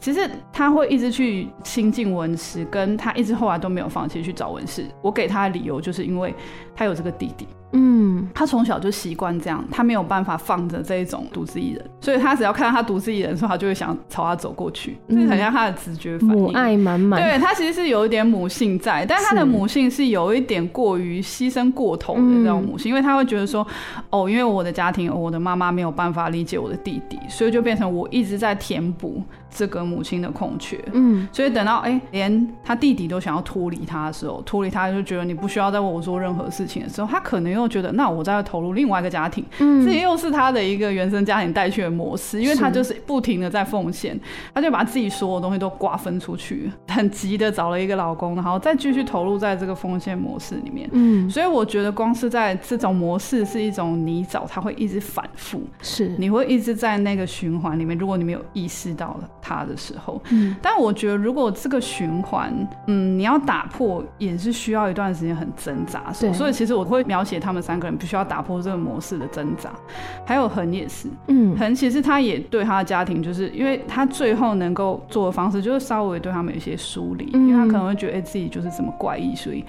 其实他会一直去亲近文石，跟他一直后来都没有放弃去找文石。我给他的理由就是因为他有这个弟弟。嗯，他从小就习惯这样，他没有办法放着这一种独自一人，所以他只要看到他独自一人的时候，他就会想朝他走过去，这、嗯、很像他的直觉反应，母爱满满。对，他其实是有一点母性在，但他的母性是有一点过于牺牲过头的那种母性，因为他会觉得说，哦，因为我的家庭，我的妈妈没有办法理解我的弟弟，所以就变成我一直在填补。这个母亲的空缺，嗯，所以等到哎，连他弟弟都想要脱离他的时候，脱离他就觉得你不需要再为我做任何事情的时候，他可能又觉得那我再投入另外一个家庭，嗯，这又是他的一个原生家庭带去的模式，因为他就是不停的在奉献，他就把自己所有东西都瓜分出去，很急的找了一个老公，然后再继续投入在这个奉献模式里面，嗯，所以我觉得光是在这种模式是一种泥沼，它会一直反复，是。你会一直在那个循环里面，如果你没有意识到了。他的时候，嗯，但我觉得如果这个循环，嗯，你要打破也是需要一段时间很挣扎，对，所以其实我会描写他们三个人必须要打破这个模式的挣扎，还有恒也是，嗯，恒其实他也对他的家庭，就是因为他最后能够做的方式就是稍微对他们有一些疏离，嗯，因为他可能会觉得哎自己就是这么怪异，所以。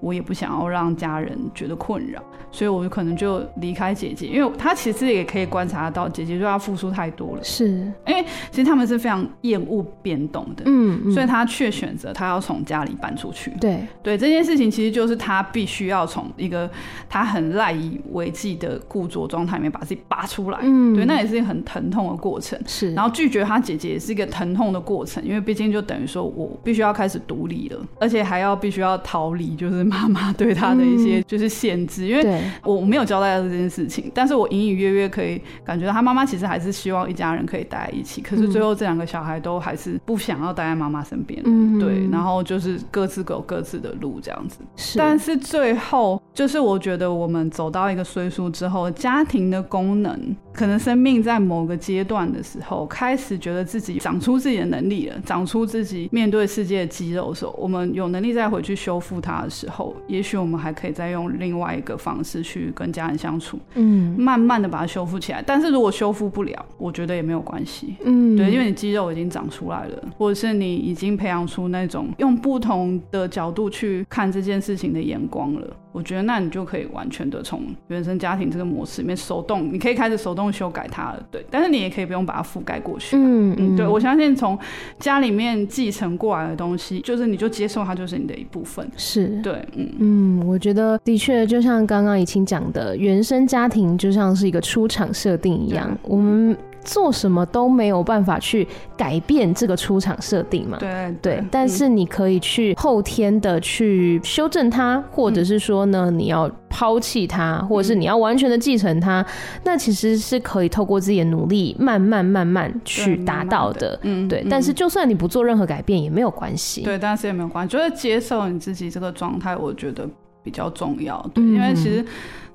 我也不想要让家人觉得困扰，所以我就可能就离开姐姐，因为他其实也可以观察到姐姐对他付出太多了。是，因为其实他们是非常厌恶变动的，嗯，嗯，所以他却选择他要从家里搬出去。对，对，这件事情其实就是他必须要从一个他很赖以为继的固着状态里面把自己拔出来。嗯，对，那也是一个很疼痛的过程。是，然后拒绝他姐姐也是一个疼痛的过程，因为毕竟就等于说我必须要开始独立了，而且还要必须要逃离，就是。妈妈对他的一些就是限制，嗯、因为我没有交代到这件事情，但是我隐隐约约可以感觉到他妈妈其实还是希望一家人可以待在一起，可是最后这两个小孩都还是不想要待在妈妈身边，嗯，对，然后就是各自走各自的路这样子。是，但是最后就是我觉得我们走到一个岁数之后，家庭的功能。可能生命在某个阶段的时候，开始觉得自己长出自己的能力了，长出自己面对世界的肌肉的时候，我们有能力再回去修复它的时候，也许我们还可以再用另外一个方式去跟家人相处，嗯，慢慢的把它修复起来。但是如果修复不了，我觉得也没有关系，嗯，对，因为你肌肉已经长出来了，或者是你已经培养出那种用不同的角度去看这件事情的眼光了。我觉得那你就可以完全的从原生家庭这个模式里面手动，你可以开始手动修改它了，对。但是你也可以不用把它覆盖过去，嗯嗯，对。我相信从家里面继承过来的东西，就是你就接受它就是你的一部分，是对，嗯嗯。我觉得的确就像刚刚怡清讲的，原生家庭就像是一个出厂设定一样，我们。做什么都没有办法去改变这个出场设定嘛？对对，对，但是你可以去后天的去修正它，或者是说呢，你要抛弃它，或者是你要完全的继承它，那其实是可以透过自己的努力，慢慢慢慢去达到的。嗯，对。但是就算你不做任何改变也没有关系。对，但是也没有关系，就是接受你自己这个状态，我觉得比较重要。对，因为其实。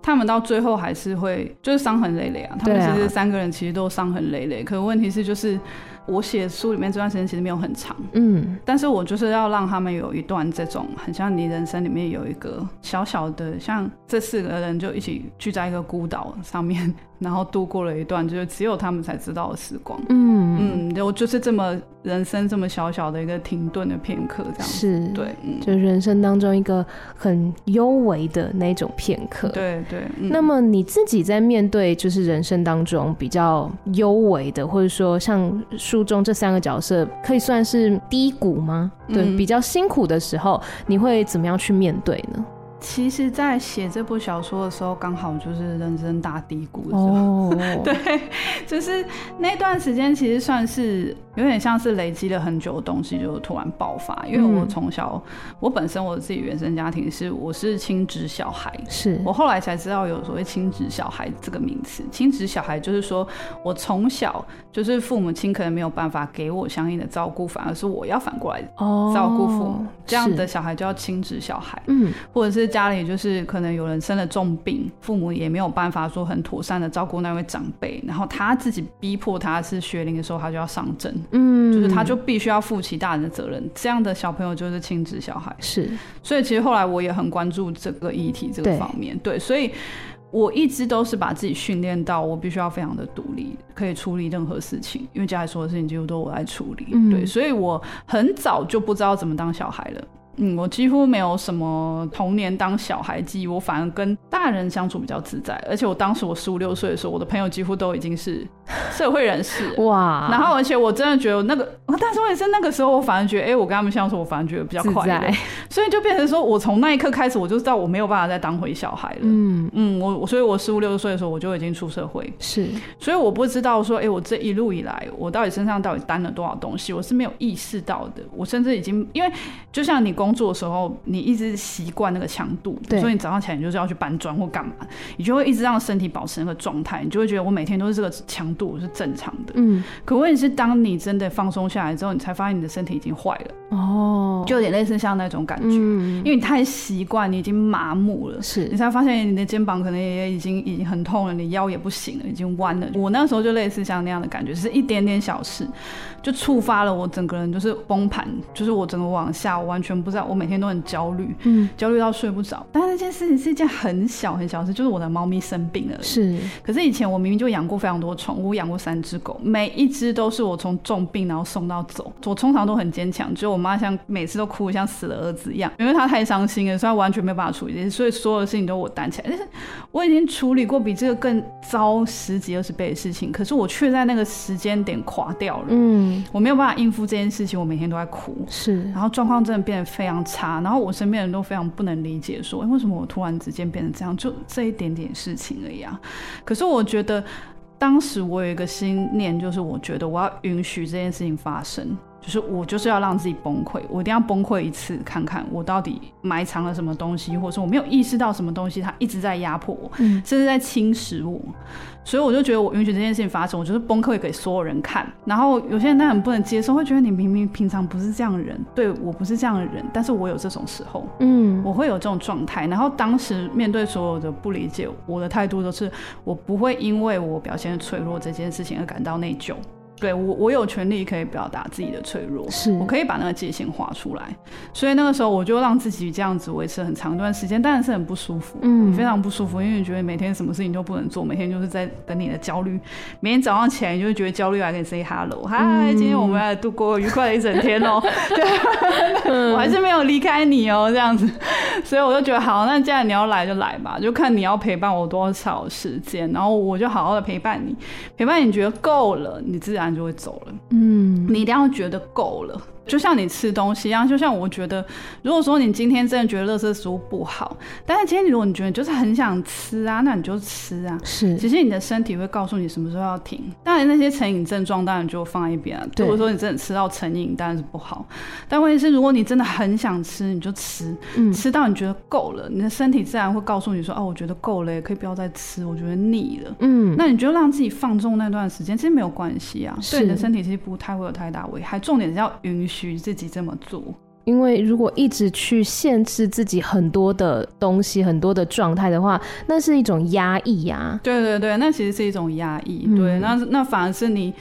他们到最后还是会就是伤痕累累啊，他们其实三个人其实都伤痕累累，可问题是就是。我写书里面这段时间其实没有很长，嗯，但是我就是要让他们有一段这种很像你人生里面有一个小小的，像这四个人就一起聚在一个孤岛上面，然后度过了一段就是只有他们才知道的时光，嗯。嗯，我就是这么人生这么小小的一个停顿的片刻，这样。是，对，嗯，就人生当中一个很幽微的那种片刻，对对。嗯，那么你自己在面对就是人生当中比较幽微的，或者说像。书中这三个角色可以算是低谷吗？对，嗯、比较辛苦的时候，你会怎么样去面对呢？其实，在写这部小说的时候，刚好就是人生大低谷的时候。Oh. 对，就是那段时间，其实算是有点像是累积了很久的东西，就突然爆发。因为我从小，嗯、我本身我自己原生家庭是我是亲职小孩，是我后来才知道有所谓亲职小孩这个名词。亲职小孩就是说我从小就是父母亲可能没有办法给我相应的照顾，反而是我要反过来照顾父母，oh. 这样的小孩叫亲职小孩。嗯，或者是。家里就是可能有人生了重病，父母也没有办法说很妥善的照顾那位长辈，然后他自己逼迫他是学龄的时候，他就要上阵，嗯，就是他就必须要负起大人的责任。这样的小朋友就是亲子小孩，是。所以其实后来我也很关注这个议题这个方面，对，对，所以我一直都是把自己训练到我必须要非常的独立，可以处理任何事情，因为家里所有的事情几乎都我来处理，嗯，对，所以我很早就不知道怎么当小孩了。嗯，我几乎没有什么童年当小孩记忆，我反而跟大大人相处比较自在，而且我当时我十五六岁的时候，我的朋友几乎都已经是 社会人士哇。然后而且我真的觉得那个，但是我也是那个时候，我反而觉得，哎、欸，我跟他们相处，我反而觉得比较快乐。所以就变成说，我从那一刻开始，我就知道我没有办法再当回小孩了。嗯嗯，我我所以，我十五六岁的时候，我就已经出社会。是，所以我不知道说，哎、欸，我这一路以来，我到底身上到底担了多少东西，我是没有意识到的。我甚至已经，因为就像你工作的时候，你一直习惯那个强度，所以你早上起来你就是要去搬砖或干嘛，你就会一直让身体保持那个状态，你就会觉得我每天都是这个强度是正常的。嗯，可问题是，当你真的放松下来之后，你才发现你的身体已经坏了。哦，就有点类似像那种感觉，嗯、因为你太习惯，你已经麻木了，是你才发现你的肩膀可能也已经已经很痛了，你腰也不行了，已经弯了。我那时候就类似像那样的感觉，是一点点小事就触发了我整个人就是崩盘，就是我整个往下，我完全不知道，我每天都很焦虑，嗯，焦虑到睡不着。但是那件事情是一件很小很小的事，就是我的猫咪生病了，是。可是以前我明明就养过非常多宠物，养过三只狗，每一只都是我从重病然后送到走，我通常都很坚强，只有。我妈像每次都哭得，像死了儿子一样，因为她太伤心了，所以她完全没有办法处理这些，所以所有的事情都我担起来。但是我已经处理过比这个更糟十几二十倍的事情，可是我却在那个时间点垮掉了。嗯，我没有办法应付这件事情，我每天都在哭，是，然后状况真的变得非非常差，然后我身边人都非常不能理解，说，为什么我突然之间变成这样？就这一点点事情而已啊。可是我觉得当时我有一个心念，就是我觉得我要允许这件事情发生。就是我就是要让自己崩溃，我一定要崩溃一次，看看我到底埋藏了什么东西，或者说我没有意识到什么东西，它一直在压迫我，嗯，甚至在侵蚀我。所以我就觉得我允许这件事情发生，我就是崩溃给所有人看。然后有些人他很不能接受，会觉得你明明平常不是这样的人，对我不是这样的人，但是我有这种时候，嗯，我会有这种状态。然后当时面对所有的不理解，我的态度都是我不会因为我表现脆弱这件事情而感到内疚。对我，我有权利可以表达自己的脆弱，是我可以把那个界限画出来。所以那个时候，我就让自己这样子维持很长一段时间，当然是很不舒服，嗯，非常不舒服，因为你觉得每天什么事情都不能做，每天就是在等你的焦虑。每天早上起来，你就会觉得焦虑来跟你 say hello，嗨、嗯，今天我们来度过愉快的一整天哦。对，我还是没有离开你哦，这样子。所以我就觉得好，那既然你要来就来吧，就看你要陪伴我多少时间，然后我就好好的陪伴你，陪伴你觉得够了，你自然就会走了。嗯，你一定要觉得够了。就像你吃东西一样，就像我觉得，如果说你今天真的觉得垃圾食物不好，但是今天如果你觉得你就是很想吃啊，那你就吃啊。是，其实你的身体会告诉你什么时候要停。当然那些成瘾症状当然就放在一边啊。如果说你真的吃到成瘾，当然是不好。但问题是，如果你真的很想吃，你就吃，嗯，吃到你觉得够了，你的身体自然会告诉你说，哦，我觉得够了，可以不要再吃，我觉得腻了。嗯，那你就让自己放纵那段时间，其实没有关系啊，对你的身体其实不太会有太大危害。重点是要允许。许自己这么做，因为如果一直去限制自己很多的东西、很多的状态的话，那是一种压抑呀。对对对，那其实是一种压抑。嗯、对，那那反而是你。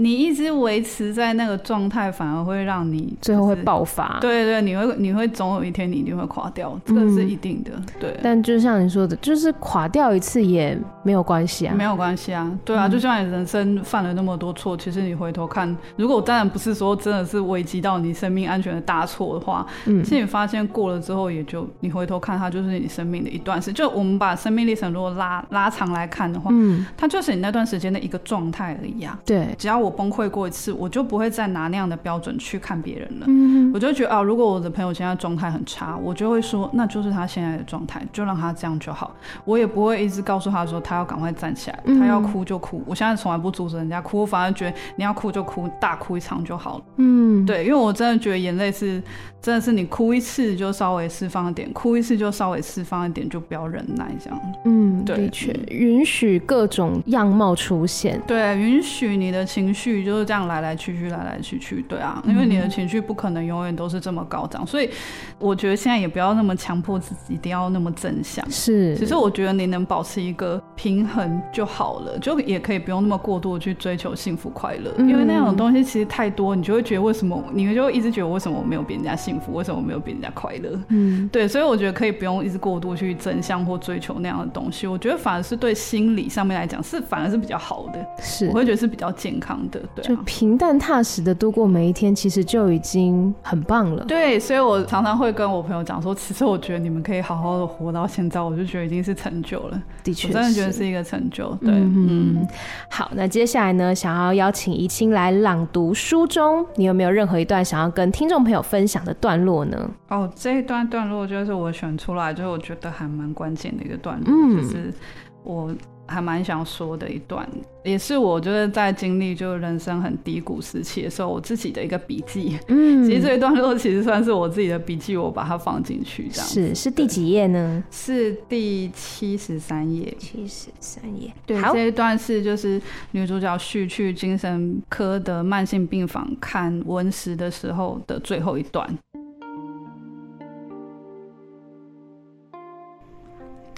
你一直维持在那个状态，反而会让你最后会爆发。对对，你会你会总有一天你一定会垮掉，这个是一定的。对。但就像你说的，就是垮掉一次也没有关系啊，没有关系啊。对啊，就像你人生犯了那么多错，其实你回头看，如果当然不是说真的是危及到你生命安全的大错的话，嗯，其实你发现过了之后，也就你回头看它就是你生命的一段时。就我们把生命历程如果拉拉长来看的话，嗯，它就是你那段时间的一个状态而已啊。对，只要我。崩溃过一次，我就不会再拿那样的标准去看别人了。嗯，我就觉得啊，如果我的朋友现在状态很差，我就会说，那就是他现在的状态，就让他这样就好。我也不会一直告诉他说，他要赶快站起来，他要哭就哭。我现在从来不阻止人家哭，我反而觉得你要哭就哭，大哭一场就好了。嗯，对，因为我真的觉得眼泪是，真的是你哭一次就稍微释放一点，哭一次就稍微释放一点，就不要忍耐这样。嗯，对，的确，允许各种样貌出现，对，允许你的情绪。就是这样来来去去，来来去去，对啊，因为你的情绪不可能永远都是这么高涨，所以我觉得现在也不要那么强迫自己一定要那么正向。是，其实我觉得你能保持一个平衡就好了，就也可以不用那么过度的去追求幸福快乐，因为那种东西其实太多，你就会觉得为什么，你就会一直觉得为什么我没有比人家幸福，为什么我没有比人家快乐？嗯，对，所以我觉得可以不用一直过度去正向或追求那样的东西，我觉得反而是对心理上面来讲是反而是比较好的，是，我会觉得是比较健康。的，对、啊，就平淡踏实的度过每一天，其实就已经很棒了。对，所以我常常会跟我朋友讲说，其实我觉得你们可以好好的活到现在，我就觉得已经是成就了。的确，我真的觉得是一个成就。对，嗯，嗯，好，那接下来呢，想要邀请怡清来朗读书中，你有没有任何一段想要跟听众朋友分享的段落呢？哦，这一段段落就是我选出来，就是我觉得还蛮关键的一个段落，嗯，就是我。还蛮想说的一段，也是我就是在经历就人生很低谷时期的时候，我自己的一个笔记。嗯，其实这一段落其实算是我自己的笔记，我把它放进去这样。是是第几页呢？是第七十三页。七十三页。对，这一段是就是女主角续去精神科的慢性病房看温石的时候的最后一段。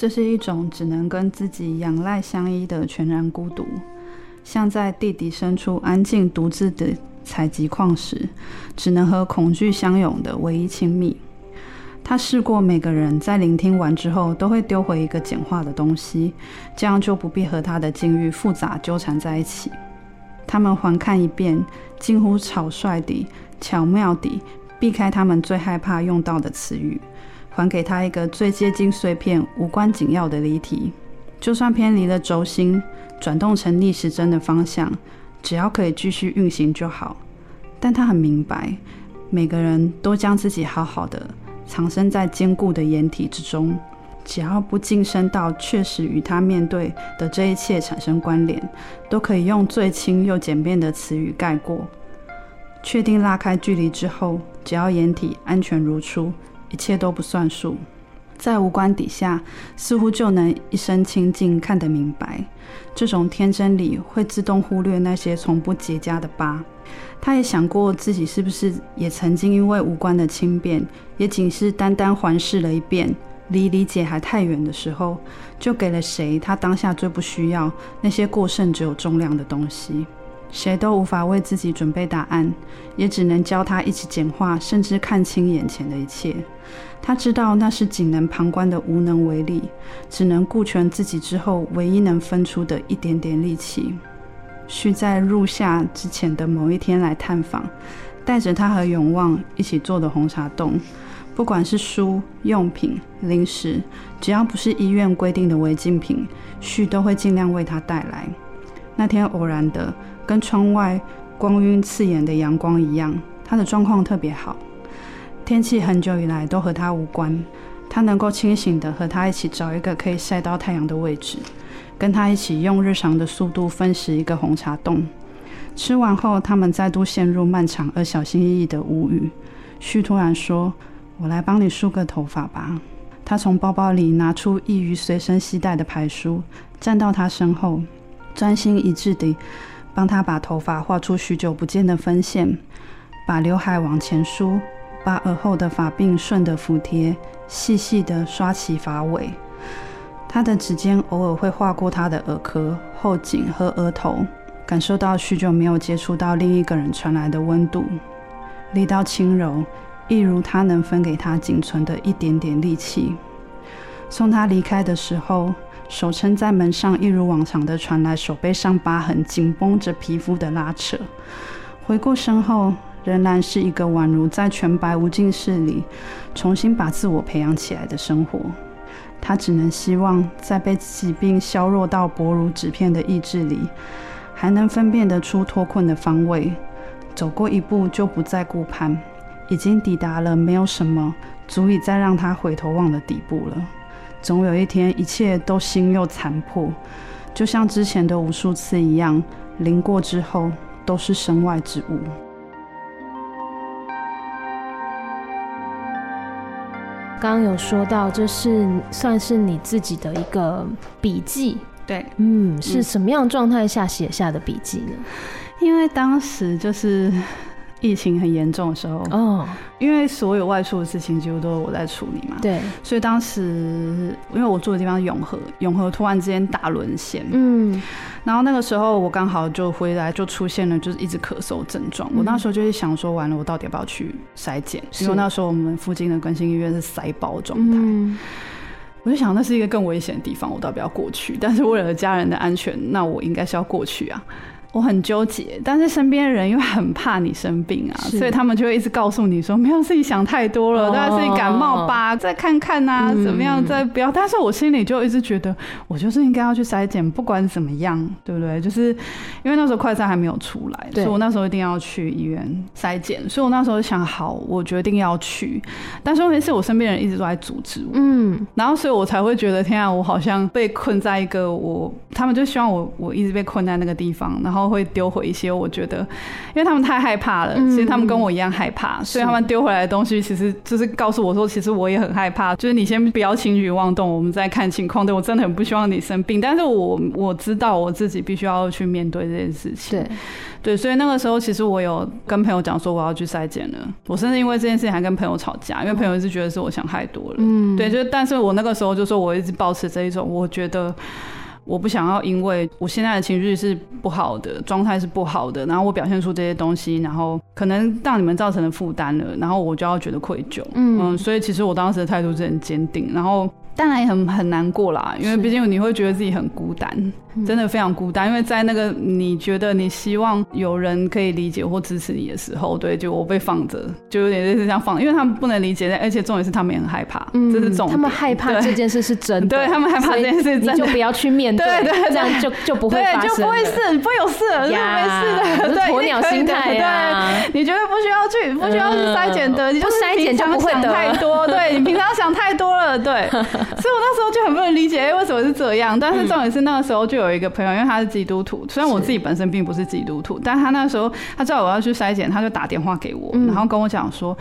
这是一种只能跟自己仰赖相依的全然孤独，像在地底深处安静独自的采集矿石，只能和恐惧相拥的唯一亲密。他试过每个人在聆听完之后都会丢回一个简化的东西，这样就不必和他的境遇复杂纠缠在一起。他们环看一遍，近乎草率地、巧妙地避开他们最害怕用到的词语。还给他一个最接近碎片、无关紧要的离题，就算偏离了轴心，转动成逆时针的方向，只要可以继续运行就好。但他很明白，每个人都将自己好好的藏身在坚固的掩体之中，只要不晋升到确实与他面对的这一切产生关联，都可以用最轻又简便的词语概括。确定拉开距离之后，只要掩体安全如初。一切都不算数，在无关底下，似乎就能一身清净，看得明白。这种天真里会自动忽略那些从不结痂的疤。他也想过自己是不是也曾经因为无关的轻便，也仅是单单环视了一遍，离理解还太远的时候，就给了谁他当下最不需要那些过剩只有重量的东西。谁都无法为自己准备答案，也只能教他一起简化，甚至看清眼前的一切。他知道那是仅能旁观的无能为力，只能顾全自己之后唯一能分出的一点点力气。需在入夏之前的某一天来探访，带着他和永旺一起做的红茶冻，不管是书、用品、零食，只要不是医院规定的违禁品，旭都会尽量为他带来。那天偶然的。跟窗外光晕刺眼的阳光一样，他的状况特别好。天气很久以来都和他无关，他能够清醒地和他一起找一个可以晒到太阳的位置，跟他一起用日常的速度分食一个红茶冻。吃完后，他们再度陷入漫长而小心翼翼的无语。旭突然说：“我来帮你梳个头发吧。”他从包包里拿出易于随身携带的排梳，站到他身后，专心一致地。帮他把头发画出许久不见的分线，把刘海往前梳，把耳后的发鬓顺得服帖，细细地刷起发尾。他的指尖偶尔会划过他的耳壳、后颈和额头，感受到许久没有接触到另一个人传来的温度，力道轻柔，一如他能分给他仅存的一点点力气。送他离开的时候。手撑在门上，一如往常的传来手背上疤痕紧绷着皮肤的拉扯。回过身后，仍然是一个宛如在全白无尽室里重新把自我培养起来的生活。他只能希望，在被疾病削弱到薄如纸片的意志里，还能分辨得出脱困的方位。走过一步就不再顾盼，已经抵达了没有什么足以再让他回头望的底部了。总有一天，一切都新又残破，就像之前的无数次一样，淋过之后都是身外之物。刚刚有说到，这是算是你自己的一个笔记，对，嗯，是什么样状态下写下的笔记呢？因为当时就是。疫情很严重的时候，哦，因为所有外出的事情几乎都是我在处理嘛，对，所以当时因为我住的地方是永和，永和突然之间大沦陷，嗯，然后那个时候我刚好就回来，就出现了就是一直咳嗽症状，嗯，我那时候就是想说，完了，我到底要不要去筛检？因为那时候我们附近的更新医院是塞包状态，嗯，我就想那是一个更危险的地方，我到不要过去？但是为了家人的安全，那我应该是要过去啊。我很纠结，但是身边的人又很怕你生病啊，所以他们就会一直告诉你说，没有，是你想太多了，大家是你感冒吧，再看看啊，怎么样，再不要。但是我心里就一直觉得，我就是应该要去筛检，不管怎么样，对不对？就是因为那时候快筛还没有出来，所以我那时候一定要去医院筛检。所以我那时候想好，我决定要去。但是问题是我身边人一直都在阻止我，嗯，然后所以我才会觉得，天啊，我好像被困在一个我，他们就希望我，我一直被困在那个地方，然后。会丢回一些，我觉得，因为他们太害怕了。其实他们跟我一样害怕，嗯、所以他们丢回来的东西，其实就是告诉我说，其实我也很害怕。就是你先不要轻举妄动，我们再看情况。对，我真的很不希望你生病，但是我我知道我自己必须要去面对这件事情。对，对，所以那个时候，其实我有跟朋友讲说我要去筛检了。我甚至因为这件事情还跟朋友吵架，因为朋友一直觉得是我想太多了。嗯，对，就但是我那个时候就说我一直保持这一种，我觉得。我不想要，因为我现在的情绪是不好的，状态是不好的，然后我表现出这些东西，然后可能让你们造成了负担了，然后我就要觉得愧疚。嗯，嗯，所以其实我当时的态度是很坚定，然后。当然也很很难过啦，因为毕竟你会觉得自己很孤单，真的非常孤单。因为在那个你觉得你希望有人可以理解或支持你的时候，对，就我被放着，就有点类似这样放，因为他们不能理解，而且重点是他们也很害怕，嗯、这是重点。他们害怕这件事是真的，对，他们害怕这件事是真的，你就不要去面对，对，对，对，这样就就不会发生，就不会是不会有事了，呀没事的，鸵鸟心态呀。对，你觉得不需要去，不需要去筛检的，你就筛检就不会想太多，对，你平常想太多了，对，所以我那时候就。很不能理解，哎，为什么是这样？但是重点是那个时候就有一个朋友，因为他是基督徒，虽然我自己本身并不是基督徒，但他那时候他知道我要去筛检，他就打电话给我，然后跟我讲说：“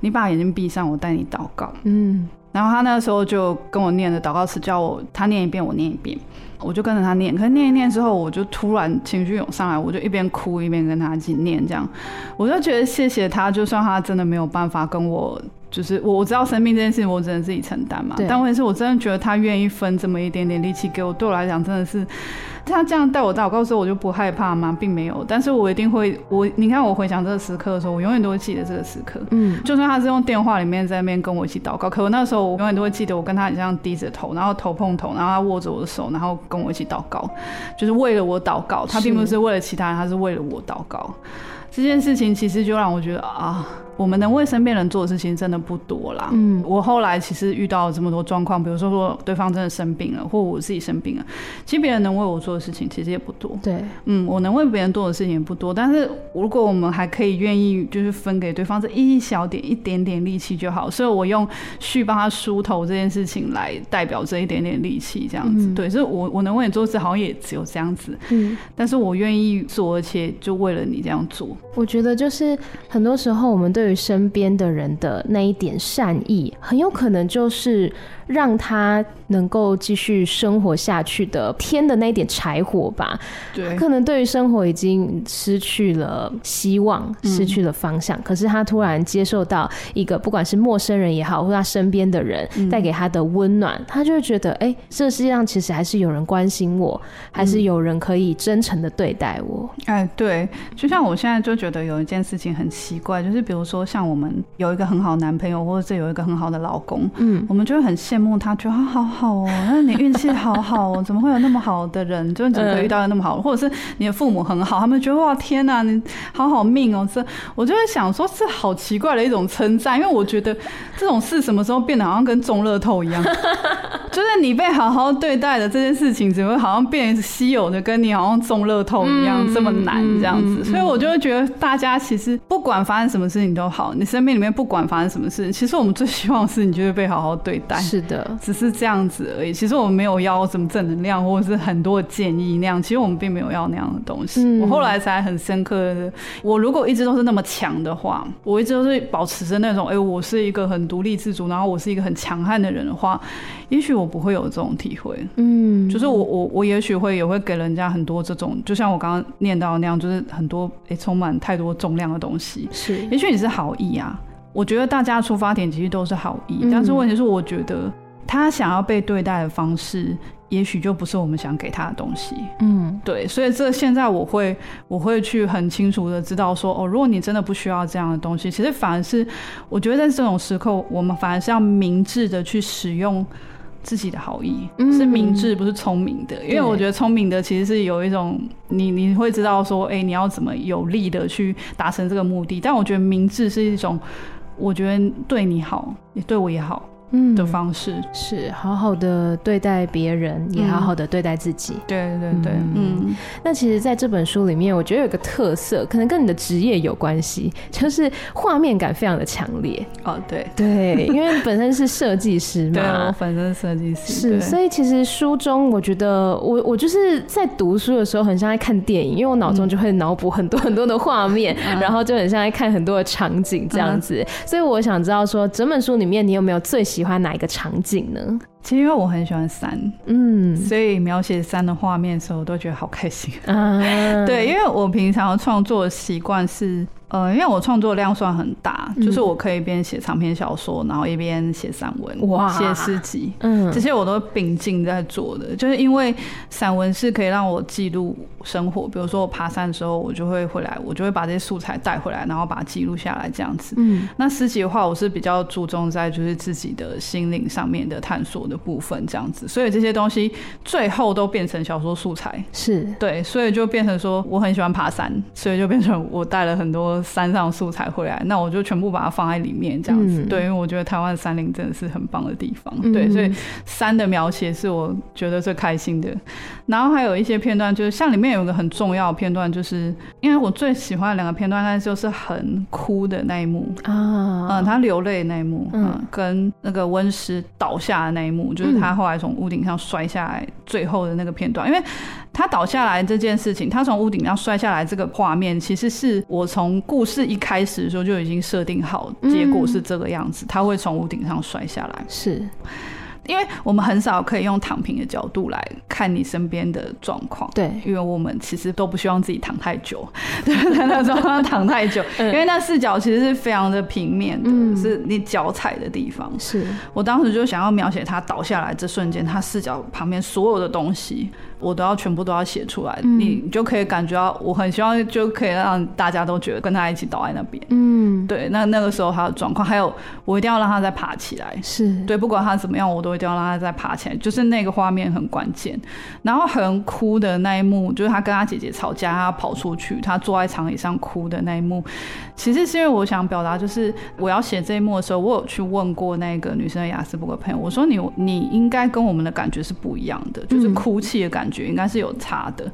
你把眼睛闭上，我带你祷告。”嗯，然后他那时候就跟我念的祷告词，叫我他念一遍，我念一遍，我就跟着他念。可是念一念之后，我就突然情绪涌上来，我就一边哭一边跟他一起念，这样我就觉得谢谢他，就算他真的没有办法跟我。就是我我知道生病这件事情，我只能自己承担嘛。对但问题是我真的觉得他愿意分这么一点点力气给我，对我来讲真的是，他这样带我祷告的时候，我就不害怕吗？并没有。但是我一定会，我你看我回想这个时刻的时候，我永远都会记得这个时刻。嗯，就算他是用电话里面在那边跟我一起祷告，可我那时候我永远都会记得，我跟他很像低着头，然后头碰头，然后他握着我的手，然后跟我一起祷告，就是为了我祷告。他并不是为了其他人，他是为了我祷告。这件事情其实就让我觉得啊，我们能为身边人做的事情真的不多啦。嗯，我后来其实遇到了这么多状况，比如说说对方真的生病了，或我自己生病了，其实别人能为我做的事情其实也不多。对，嗯，我能为别人做的事情也不多，但是如果我们还可以愿意就是分给对方这一小点、一点点力气就好。所以我用去帮他梳头这件事情来代表这一点点力气，这样子。嗯、对，所以我我能为你做的事好像也只有这样子。嗯，但是我愿意做，而且就为了你这样做。我觉得就是很多时候，我们对于身边的人的那一点善意，很有可能就是让他能够继续生活下去的添的那一点柴火吧。对，他可能对于生活已经失去了希望，失去了方向。嗯、可是他突然接受到一个，不管是陌生人也好，或他身边的人带给他的温暖，嗯、他就会觉得，哎、欸，这世界上其实还是有人关心我，还是有人可以真诚的对待我。哎，对，就像我现在就觉得有一件事情很奇怪，就是比如说像我们有一个很好的男朋友，或者是有一个很好的老公，嗯，我们就会很羡慕他，觉得他好好哦，那你运气好好哦，怎么会有那么好的人，就怎么可以遇到那么好，或者是你的父母很好，他们觉得哇天哪，你好好命哦，这我就会想说，是好奇怪的一种称赞，因为我觉得这种事什么时候变得好像跟中乐透一样，就是你被好好对待的这件事情，怎么会好像变成稀有的，跟你好像中乐透一样这么难这样子，所以我就会觉得大家。其实不管发生什么事情都好，你生命里面不管发生什么事情，其实我们最希望是你就是被好好对待。是的，只是这样子而已。其实我们没有要什么正能量，或者是很多的建议那样。其实我们并没有要那样的东西。嗯、我后来才很深刻的，我如果一直都是那么强的话，我一直都是保持着那种，哎、欸，我是一个很独立自主，然后我是一个很强悍的人的话，也许我不会有这种体会。嗯，就是我我我也许会也会给人家很多这种，就像我刚刚念到的那样，就是很多哎、欸，充满太多。重量的东西是，也许你是好意啊。我觉得大家出发点其实都是好意，嗯、但是问题是，我觉得他想要被对待的方式，也许就不是我们想给他的东西。嗯，对，所以这现在我会我会去很清楚的知道说，哦，如果你真的不需要这样的东西，其实反而是我觉得在这种时刻，我们反而是要明智的去使用自己的好意，嗯是明智不是聪明的。因为我觉得聪明的其实是有一种你你会知道说，哎、欸，你要怎么有力的去达成这个目的。但我觉得明智是一种，我觉得对你好，也对我也好。嗯的方式是好好的对待别人，也好好的对待自己。对对对，嗯。那其实，在这本书里面，我觉得有个特色，可能跟你的职业有关系，就是画面感非常的强烈。哦，对对，因为本身是设计师嘛，对，我本身是设计师，是。所以其实书中，我觉得我我就是在读书的时候，很像在看电影，因为我脑中就会脑补很多很多的画面，然后就很像在看很多的场景这样子。所以我想知道说，整本书里面你有没有最喜欢？喜欢哪一个场景呢？其实因为我很喜欢山，嗯，所以描写山的画面的时候，我都觉得好开心啊。对，因为我平常创作的习惯是。呃，因为我创作量算很大，嗯、就是我可以一边写长篇小说，然后一边写散文、哇写诗集，嗯，这些我都并进在做的。就是因为散文是可以让我记录生活，比如说我爬山的时候，我就会回来，我就会把这些素材带回来，然后把它记录下来这样子。嗯，那诗集的话，我是比较注重在就是自己的心灵上面的探索的部分这样子，所以这些东西最后都变成小说素材。是对，所以就变成说我很喜欢爬山，所以就变成我带了很多。山上素材回来，那我就全部把它放在里面，这样子。嗯、对，因为我觉得台湾山林真的是很棒的地方。嗯、对，所以山的描写是我觉得最开心的。然后还有一些片段，就是像里面有一个很重要的片段，就是因为我最喜欢的两个片段，但是就是很哭的那一幕啊，嗯，他流泪的那一幕，嗯，跟那个温室倒下的那一幕，就是他后来从屋顶上摔下来最后的那个片段，因为他倒下来这件事情，他从屋顶上摔下来这个画面，其实是我从故事一开始的时候就已经设定好，结果是这个样子，他会从屋顶上摔下来，是。因为我们很少可以用躺平的角度来看你身边的状况，对，因为我们其实都不希望自己躺太久，对，在那状况躺太久，因为那视角其实是非常的平面的，嗯、是你脚踩的地方。是。我当时就想要描写他倒下来这瞬间，他视角旁边所有的东西，我都要全部都要写出来，嗯、你就可以感觉到，我很希望就可以让大家都觉得跟他一起倒在那边，嗯，对，那那个时候他的状况，还有我一定要让他再爬起来，是对，不管他怎么样，我都。一定要让他再爬起来，就是那个画面很关键。然后很哭的那一幕，就是他跟他姐姐吵架，他跑出去，他坐在长椅上哭的那一幕。其实是因为我想表达，就是我要写这一幕的时候，我有去问过那个女生的雅斯伯格朋友，我说你你应该跟我们的感觉是不一样的，就是哭泣的感觉应该是有差的。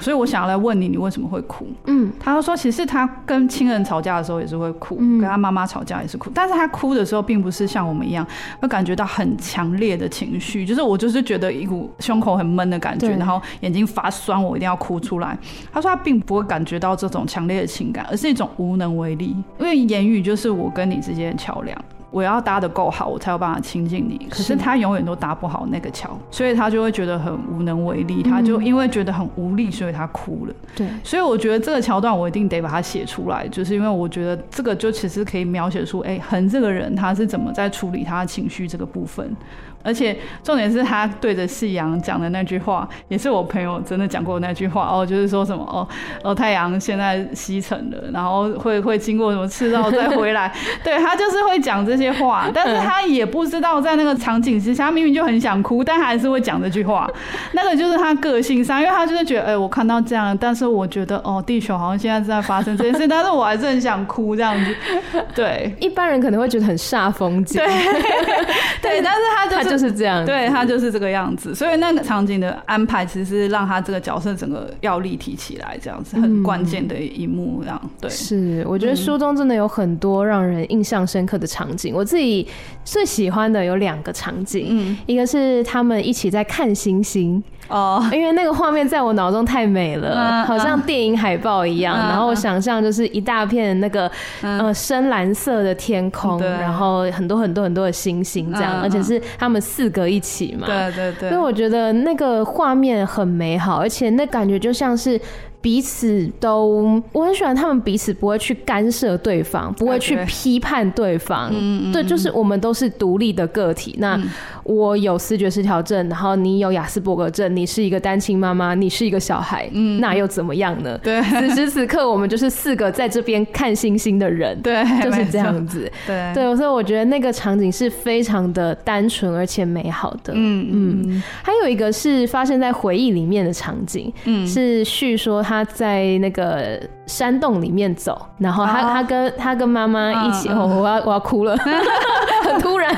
所以我想要来问你，你为什么会哭？嗯，他说，其实他跟亲人吵架的时候也是会哭，嗯、跟他妈妈吵架也是哭，但是他哭的时候并不是像我们一样会感觉到很强烈的情绪，就是我就是觉得一股胸口很闷的感觉，然后眼睛发酸，我一定要哭出来。他说他并不会感觉到这种强烈的情感，而是一种无能为力，因为言语就是我跟你之间的桥梁。我要搭的够好，我才有办法亲近你。可是他永远都搭不好那个桥，所以他就会觉得很无能为力。他就因为觉得很无力，所以他哭了。对，所以我觉得这个桥段我一定得把它写出来，就是因为我觉得这个就其实可以描写出，哎，恒这个人他是怎么在处理他的情绪这个部分。而且重点是他对着夕阳讲的那句话，也是我朋友真的讲过的那句话哦，就是说什么哦哦，太阳现在西沉了，然后会会经过什么赤道再回来，对，他就是会讲这些话，但是他也不知道在那个场景之下，他明明就很想哭，但他还是会讲这句话，那个就是他个性上，因为他就是觉得哎、欸，我看到这样，但是我觉得哦，地球好像现在正在发生这件事，但是我还是很想哭这样子，对，一般人可能会觉得很煞风景，对 对，但是他就是。就是这样，对，他就是这个样子，所以那个场景的安排，其实是让他这个角色整个要立体起来，这样子很关键的一幕，这样对。是，我觉得书中真的有很多让人印象深刻的场景，我自己最喜欢的有两个场景，嗯，一个是他们一起在看星星。哦，因为那个画面在我脑中太美了，好像电影海报一样。然后我想象就是一大片那个呃深蓝色的天空，然后很多很多很多的星星这样，而且是他们四个一起嘛。对对对。所以我觉得那个画面很美好，而且那感觉就像是。彼此都，我很喜欢他们彼此不会去干涉对方，不会去批判对方。嗯，对，就是我们都是独立的个体。那我有思觉失调症，然后你有雅斯伯格症，你是一个单亲妈妈，你是一个小孩，嗯，那又怎么样呢？对，此时此刻我们就是四个在这边看星星的人，对，就是这样子。对对，所以我觉得那个场景是非常的单纯而且美好的。嗯嗯，还有一个是发生在回忆里面的场景，嗯，是叙说他。他在那个山洞里面走，然后他、oh. 他跟他跟妈妈一起，我、oh. 我要我要哭了，很突然，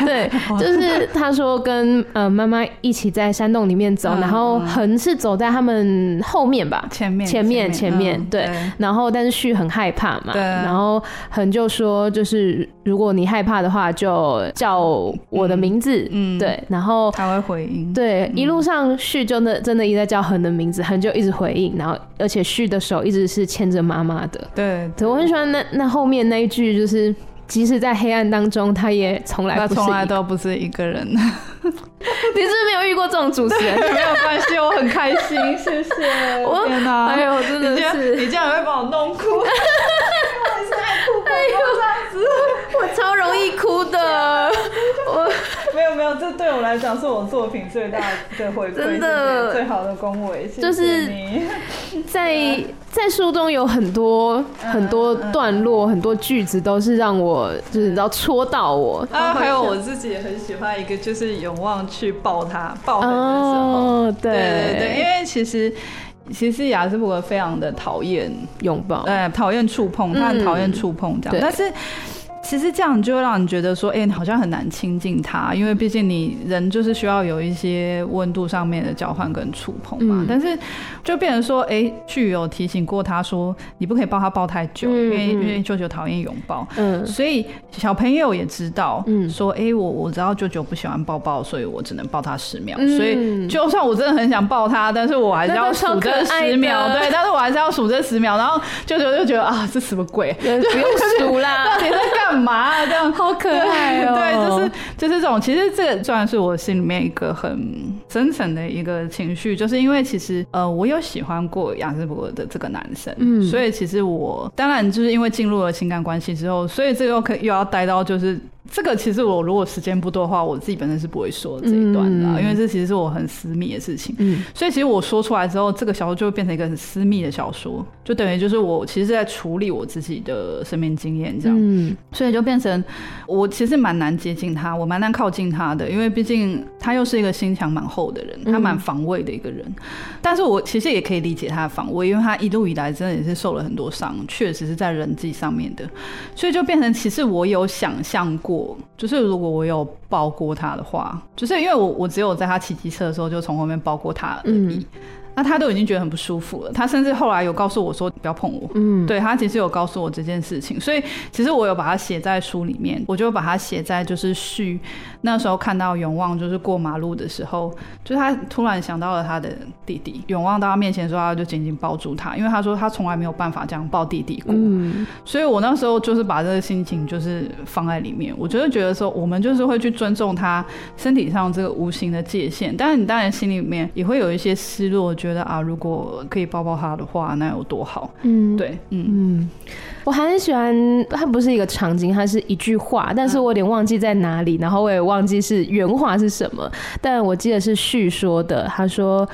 对，就是他说跟呃妈妈一起在山洞里面走，然后恒是走在他们后面吧，前面前面前面，对，然后但是旭很害怕嘛，对，然后恒就说就是如果你害怕的话，就叫我的名字，嗯，对，然后他会回应，对，一路上旭就那真的一直在叫恒的名字，恒就一直回应，然后而且旭的手一直是牵着妈妈的，对，对，我很喜欢那那后面那一句，就是即使在黑暗当中，他也从来不是从来都不是一个人。你是没有遇过这种主持人？没有关系，我很开心，谢谢。我天哪，哎呦，真的是你这样会把我弄哭。我是爱哭鬼，这样子，我超容易哭的。我没有这对我来讲是我作品最大的回馈，真的最好的恭维。就是在在书中有很多很多段落，很多句子都是让我就是你知道戳到我。啊，还有我自己也很喜欢一个，就是永旺去抱他抱的时候，对对对，因为其实其实雅斯伯格非常的讨厌拥抱，呃，讨厌触碰，他很讨厌触碰这样，但是。其实这样就会让你觉得说，哎、欸，好像很难亲近他，因为毕竟你人就是需要有一些温度上面的交换跟触碰嘛。嗯、但是就变成说，哎、欸，剧有提醒过他说，你不可以抱他抱太久，嗯、因为因为舅舅讨厌拥抱。嗯，所以小朋友也知道，嗯，说，哎、欸，我我知道舅舅不喜欢抱抱，所以我只能抱他十秒。嗯、所以就算我真的很想抱他，但是我还是要数这十秒，对，但是我还是要数这十秒。然后舅舅就觉得啊，这什么鬼？不用数啦，到底在干嘛？妈、啊，这样 好可爱哦！对，就是就是这种。其实这个算是我心里面一个很深层的一个情绪，就是因为其实呃，我有喜欢过亚斯伯格的这个男生，嗯，所以其实我当然就是因为进入了情感关系之后，所以这个又可又要待到就是。这个其实我如果时间不多的话，我自己本身是不会说这一段的，嗯、因为这其实是我很私密的事情。嗯，所以其实我说出来之后，这个小说就会变成一个很私密的小说，就等于就是我其实是在处理我自己的生命经验这样。嗯，所以就变成我其实蛮难接近他，我蛮难靠近他的，因为毕竟他又是一个心墙蛮厚的人，他蛮防卫的一个人。嗯、但是我其实也可以理解他的防卫，因为他一路以来真的也是受了很多伤，确实是在人际上面的，所以就变成其实我有想象过。就是如果我有抱过他的话，就是因为我我只有在他骑机车的时候就从后面抱过他而已。那他都已经觉得很不舒服了，他甚至后来有告诉我说不要碰我。嗯，对，他其实有告诉我这件事情，所以其实我有把它写在书里面，我就把它写在就是序那时候看到永旺就是过马路的时候，就是他突然想到了他的弟弟，永旺到他面前说他就紧紧抱住他，因为他说他从来没有办法这样抱弟弟过。嗯，所以我那时候就是把这个心情就是放在里面，我就是觉得说我们就是会去尊重他身体上这个无形的界限，但是你当然心里面也会有一些失落。觉得啊，如果可以抱抱他的话，那有多好？嗯，对，嗯嗯，我还很喜欢，它不是一个场景，它是一句话，但是我有点忘记在哪里，然后我也忘记是原话是什么，但我记得是叙说的，他说。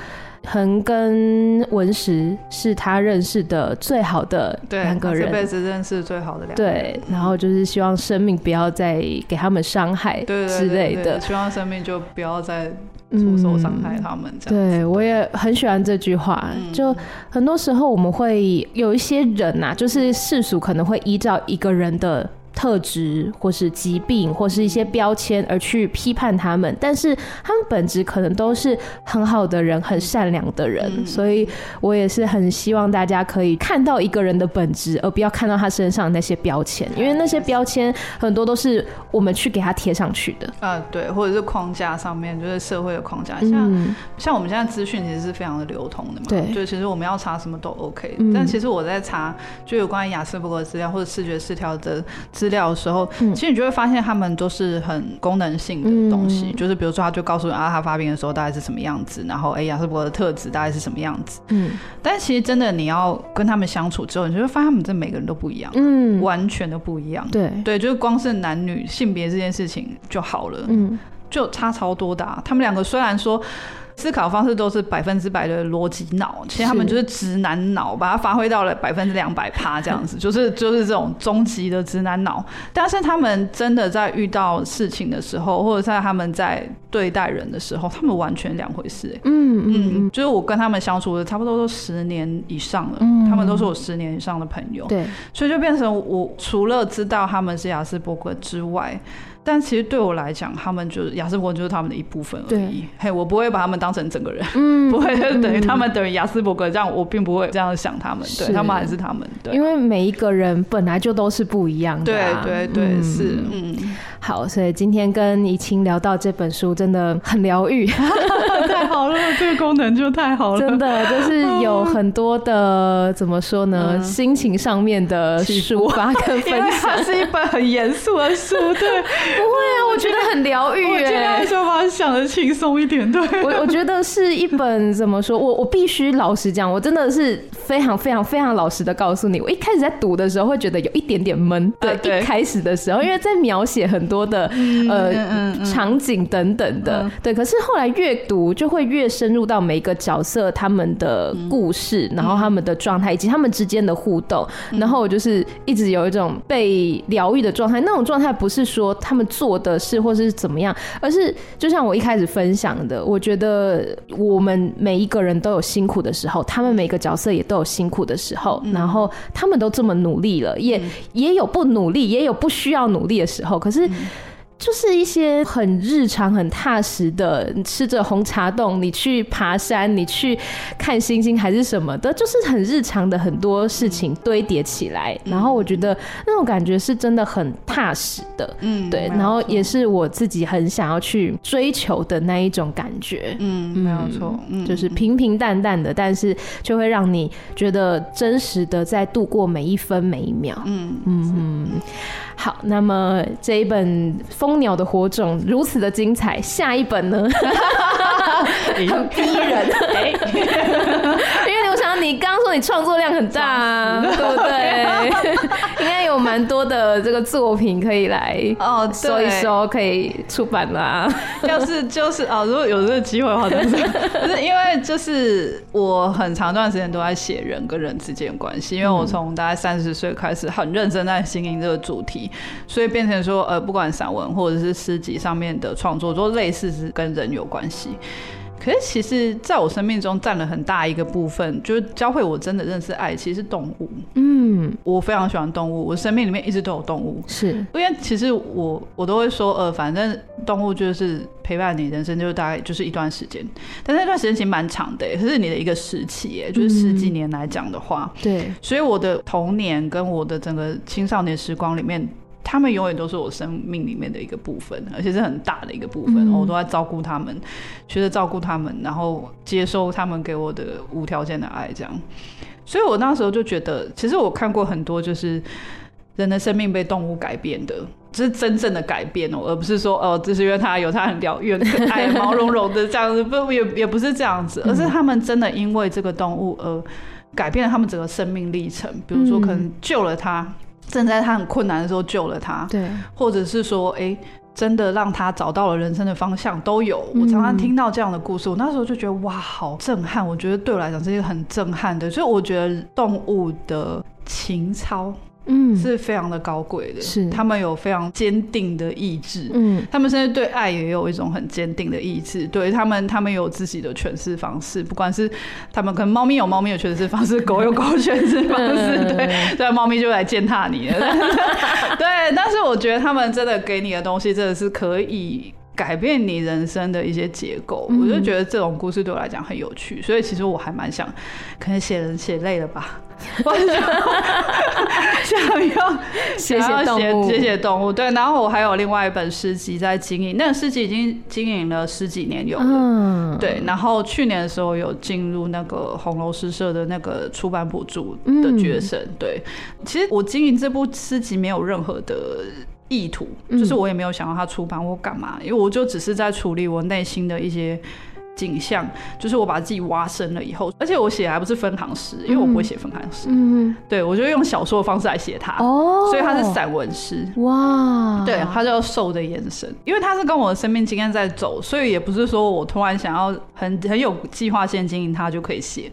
恒跟文石是他认识的最好的两个人，这辈子认识最好的两个人。对，然后就是希望生命不要再给他们伤害，之类的。希望生命就不要再出手伤害他们。这样、嗯。对，我也很喜欢这句话。嗯、就很多时候我们会有一些人呐、啊，就是世俗可能会依照一个人的。特质或是疾病或是一些标签而去批判他们，但是他们本质可能都是很好的人，很善良的人。嗯、所以我也是很希望大家可以看到一个人的本质，而不要看到他身上那些标签，因为那些标签很多都是我们去给他贴上去的。啊，对，或者是框架上面，就是社会的框架。像、嗯、像我们现在资讯其实是非常的流通的嘛，对，就其实我们要查什么都 OK。嗯、但其实我在查就有关于亚斯伯格资料或者视觉失调的资资料的时候，嗯、其实你就会发现他们都是很功能性的东西，嗯、就是比如说他就告诉你啊，他发病的时候大概是什么样子，然后哎，亚斯伯的特质大概是什么样子。嗯，但其实真的你要跟他们相处之后，你就会发现他们这每个人都不一样，嗯，完全都不一样。对对，就是光是男女性别这件事情就好了，嗯，就差超多的啊。他们两个虽然说。思考方式都是百分之百的逻辑脑，其实他们就是直男脑，把它发挥到了百分之两百趴这样子，就是就是这种终极的直男脑。但是他们真的在遇到事情的时候，或者在他们在对待人的时候，他们完全两回事，欸。嗯嗯，就是我跟他们相处的差不多都十年以上了，嗯，他们都是我十年以上的朋友。对，所以就变成我除了知道他们是雅斯伯格之外。但其实对我来讲，他们就是亚斯伯格，就是他们的一部分而已。嘿，我不会把他们当成整个人，嗯，不会等于他们等于亚斯伯格这样，我并不会这样想他们。对，他们还是他们。对，因为每一个人本来就都是不一样的。对对对，是嗯。好，所以今天跟怡清聊到这本书，真的很疗愈，太好了，这个功能就太好了，真的就是有很多的怎么说呢，心情上面的抒发跟分享。它是一本很严肃的书，对。不会啊，我觉得很疗愈。我尽量就把它想的轻松一点。对，我我觉得是一本怎么说？我我必须老实讲，我真的是非常非常非常老实的告诉你，我一开始在读的时候会觉得有一点点闷。对，一开始的时候，因为在描写很多的呃场景等等的，对。可是后来越读就会越深入到每一个角色他们的故事，然后他们的状态以及他们之间的互动，然后我就是一直有一种被疗愈的状态。那种状态不是说他们。做的事或是怎么样，而是就像我一开始分享的，我觉得我们每一个人都有辛苦的时候，他们每个角色也都有辛苦的时候，嗯、然后他们都这么努力了，也、嗯、也有不努力，也有不需要努力的时候，可是。嗯就是一些很日常、很踏实的，吃着红茶冻，你去爬山，你去看星星，还是什么的，就是很日常的很多事情堆叠起来，然后我觉得那种感觉是真的很踏实的，嗯，对，然后也是我自己很想要去追求的那一种感觉，嗯，没有错，就是平平淡淡的，但是就会让你觉得真实的在度过每一分每一秒，嗯嗯嗯。好，那么这一本《蜂鸟的火种》如此的精彩，下一本呢？很逼人，因为刘翔你刚刚说你创作量很大，啊，对不对？有蛮多的这个作品可以来哦，说一说可以出版啦。要是就是哦，如果有这个机会的话，就是 就是因为就是我很长一段时间都在写人跟人之间的关系，因为我从大概三十岁开始很认真在经营这个主题，所以变成说呃，不管散文或者是诗集上面的创作，都类似是跟人有关系。可是，其实在我生命中占了很大一个部分，就是教会我真的认识爱，其实是动物。嗯，我非常喜欢动物，我生命里面一直都有动物。是，因为其实我我都会说，呃，反正动物就是陪伴你人生，就大概就是一段时间，但那段时间其实蛮长的，可是你的一个时期，哎，就是十几年来讲的话，嗯，对。所以我的童年跟我的整个青少年时光里面。他们永远都是我生命里面的一个部分，而且是很大的一个部分。嗯、我都在照顾他们，学着照顾他们，然后接收他们给我的无条件的爱，这样。所以我那时候就觉得，其实我看过很多，就是人的生命被动物改变的，这是真正的改变哦，而不是说哦，这是因为他有他很疗愈、很可爱、毛茸茸的这样子，不也也不是这样子，而是他们真的因为这个动物而改变了他们整个生命历程。比如说，可能救了他。正在他很困难的时候救了他，对，或者是说，哎、欸，真的让他找到了人生的方向，都有。我常常听到这样的故事，我那时候就觉得哇，好震撼！我觉得对我来讲是一个很震撼的，所以我觉得动物的情操。嗯，是非常的高贵的，是。他们有非常坚定的意志，嗯，他们甚至对爱也有一种很坚定的意志，对他们，他们有自己的诠释方式，不管是他们可能猫咪有猫咪的诠释方式，狗有狗诠释方式，对，对，猫咪就来践踏你了，对，但是我觉得他们真的给你的东西真的是可以。改变你人生的一些结构。嗯、我就觉得这种故事对我来讲很有趣，所以其实我还蛮想，可能写人写累了吧。我想要写写动物，写写动物。对，然后我还有另外一本诗集在经营，那个诗集已经经营了十几年有了。嗯，对。然后去年的时候有进入那个红楼诗社的那个出版补助的决审。嗯、对，其实我经营这部诗集没有任何的意图，就是我也没有想要他出版或干嘛，因为我就只是在处理我内心的一些。景象就是我把自己挖深了以后，而且我写还不是分行诗，因为我不会写分行诗。嗯，对，我就用小说的方式来写它。哦，所以它是散文诗。哇，对，它叫《兽的眼神》，因为它是跟我的生命经验在走，所以也不是说我突然想要很很有计划性经营它就可以写。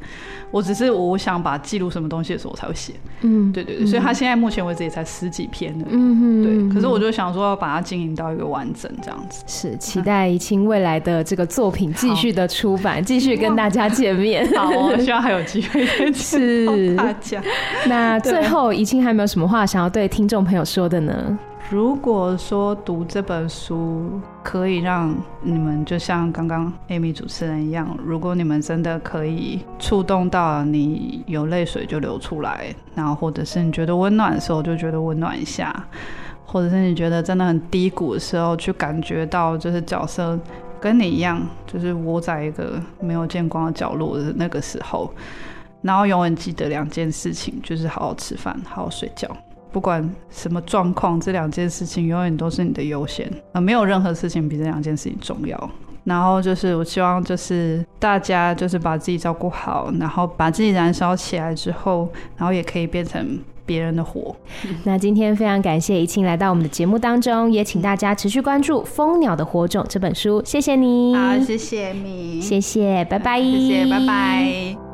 我只是我想把记录什么东西的时候我才会写。嗯，对对对，所以它现在目前为止也才十几篇而已。嗯，对。可是我就想说要把它经营到一个完整这样子。是，期待 怡清未来的这个作品继续的出版，继续跟大家见面。好，我希望还有机会是大家。那最后，怡清还有没有什么话想要对听众朋友说的呢？如果说读这本书可以让你们就像刚刚 Amy 主持人一样，如果你们真的可以触动到你，有泪水就流出来，然后或者是你觉得温暖的时候就觉得温暖一下，或者是你觉得真的很低谷的时候，去感觉到就是角色。跟你一样，就是窝在一个没有见光的角落的那个时候，然后永远记得两件事情，就是好好吃饭，好好睡觉。不管什么状况，这两件事情永远都是你的优先，呃，没有任何事情比这两件事情重要。然后就是我希望，就是大家就是把自己照顾好，然后把自己燃烧起来之后，然后也可以变成。别人的火。那今天非常感谢怡庆来到我们的节目当中，也请大家持续关注《蜂鸟的火种》这本书。谢谢你，好，谢谢你，谢谢，拜拜，谢谢，拜拜。